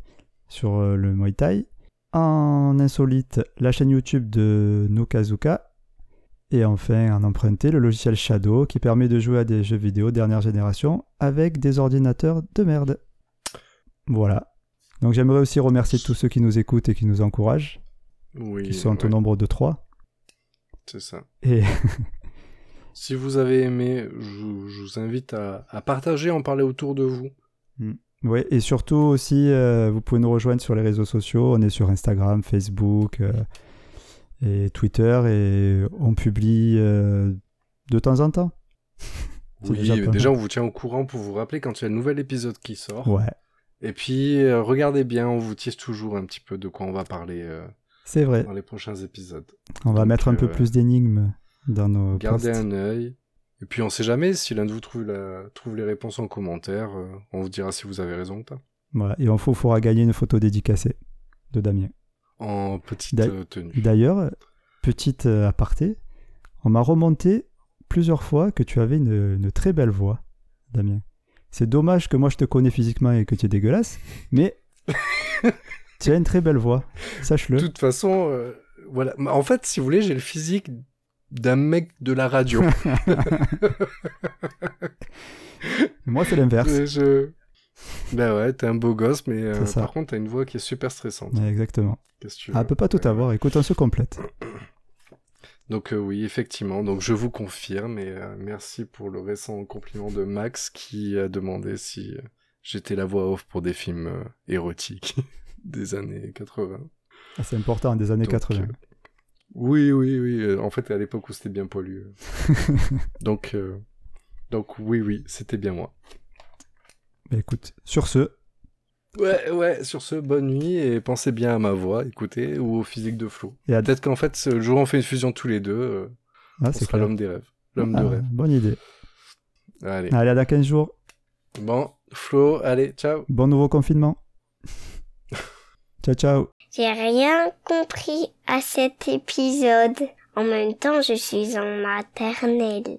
sur euh, le Muay Thai. En insolite, la chaîne YouTube de Nokazuka. Et enfin, en emprunté, le logiciel Shadow qui permet de jouer à des jeux vidéo dernière génération avec des ordinateurs de merde. Voilà. Donc j'aimerais aussi remercier tous ceux qui nous écoutent et qui nous encouragent, Oui. qui sont au nombre de trois. C'est ça. Et Si vous avez aimé, je, vous- je vous invite à, à partager, en parler autour de vous. Ouais, et surtout aussi, euh, vous pouvez nous rejoindre sur les réseaux sociaux. On est sur Instagram, Facebook euh, et Twitter et on publie euh, de temps en temps. Oui, déjà déjà, on vous tient au courant pour vous rappeler quand il y a le nouvel épisode qui sort. Ouais, Et puis, euh, regardez bien, on vous tease toujours un petit peu de quoi on va parler euh, c'est vrai. dans les prochains épisodes. On va Donc, mettre un peu euh, plus d'énigmes dans nos Gardez posts. un œil. Et puis, on sait jamais, si l'un de vous trouve, la- trouve les réponses en commentaire, on vous dira si vous avez raison ou pas. Voilà, et on gagner une photo dédicacée de Damien. En petite euh, tenue. D'ailleurs, petite euh, aparté, on m'a remonté plusieurs fois que tu avais une, une très belle voix, Damien. C'est dommage que moi je te connais physiquement et que tu es dégueulasse, mais tu as une très belle voix, De sache-le. toute façon, euh, voilà. En fait, si vous voulez, j'ai le physique d'un mec de la radio. Moi c'est l'inverse. Je... Bah ouais, t'es un beau gosse, mais euh, par contre, t'as une voix qui est super stressante. Ouais, exactement. Que tu Ah, elle peut pas tout avoir, écoute, on se complète. Donc euh, oui, effectivement, donc je vous confirme et euh, merci pour le récent compliment de Max qui a demandé si euh, j'étais la voix off pour des films érotiques des années 80. Ah, c'est important, des années Donc, 80. euh, oui, oui, oui. en fait, à l'époque où c'était bien pollu. euh. donc, donc oui, oui, c'était bien moi. Bah, écoute, sur ce, Ouais, ouais, sur ce, bonne nuit et pensez bien à ma voix, écoutez, ou au physique de Flo. Et à... Peut-être qu'en fait, le jour on fait une fusion tous les deux, euh, ah, on sera l'homme des rêves. L'homme ah, de rêve. Bonne idée. Allez. Allez, à dans 15 jours. Bon, Flo, allez, ciao. Bon nouveau confinement. ciao, ciao. J'ai rien compris à cet épisode. En même temps, je suis en maternelle.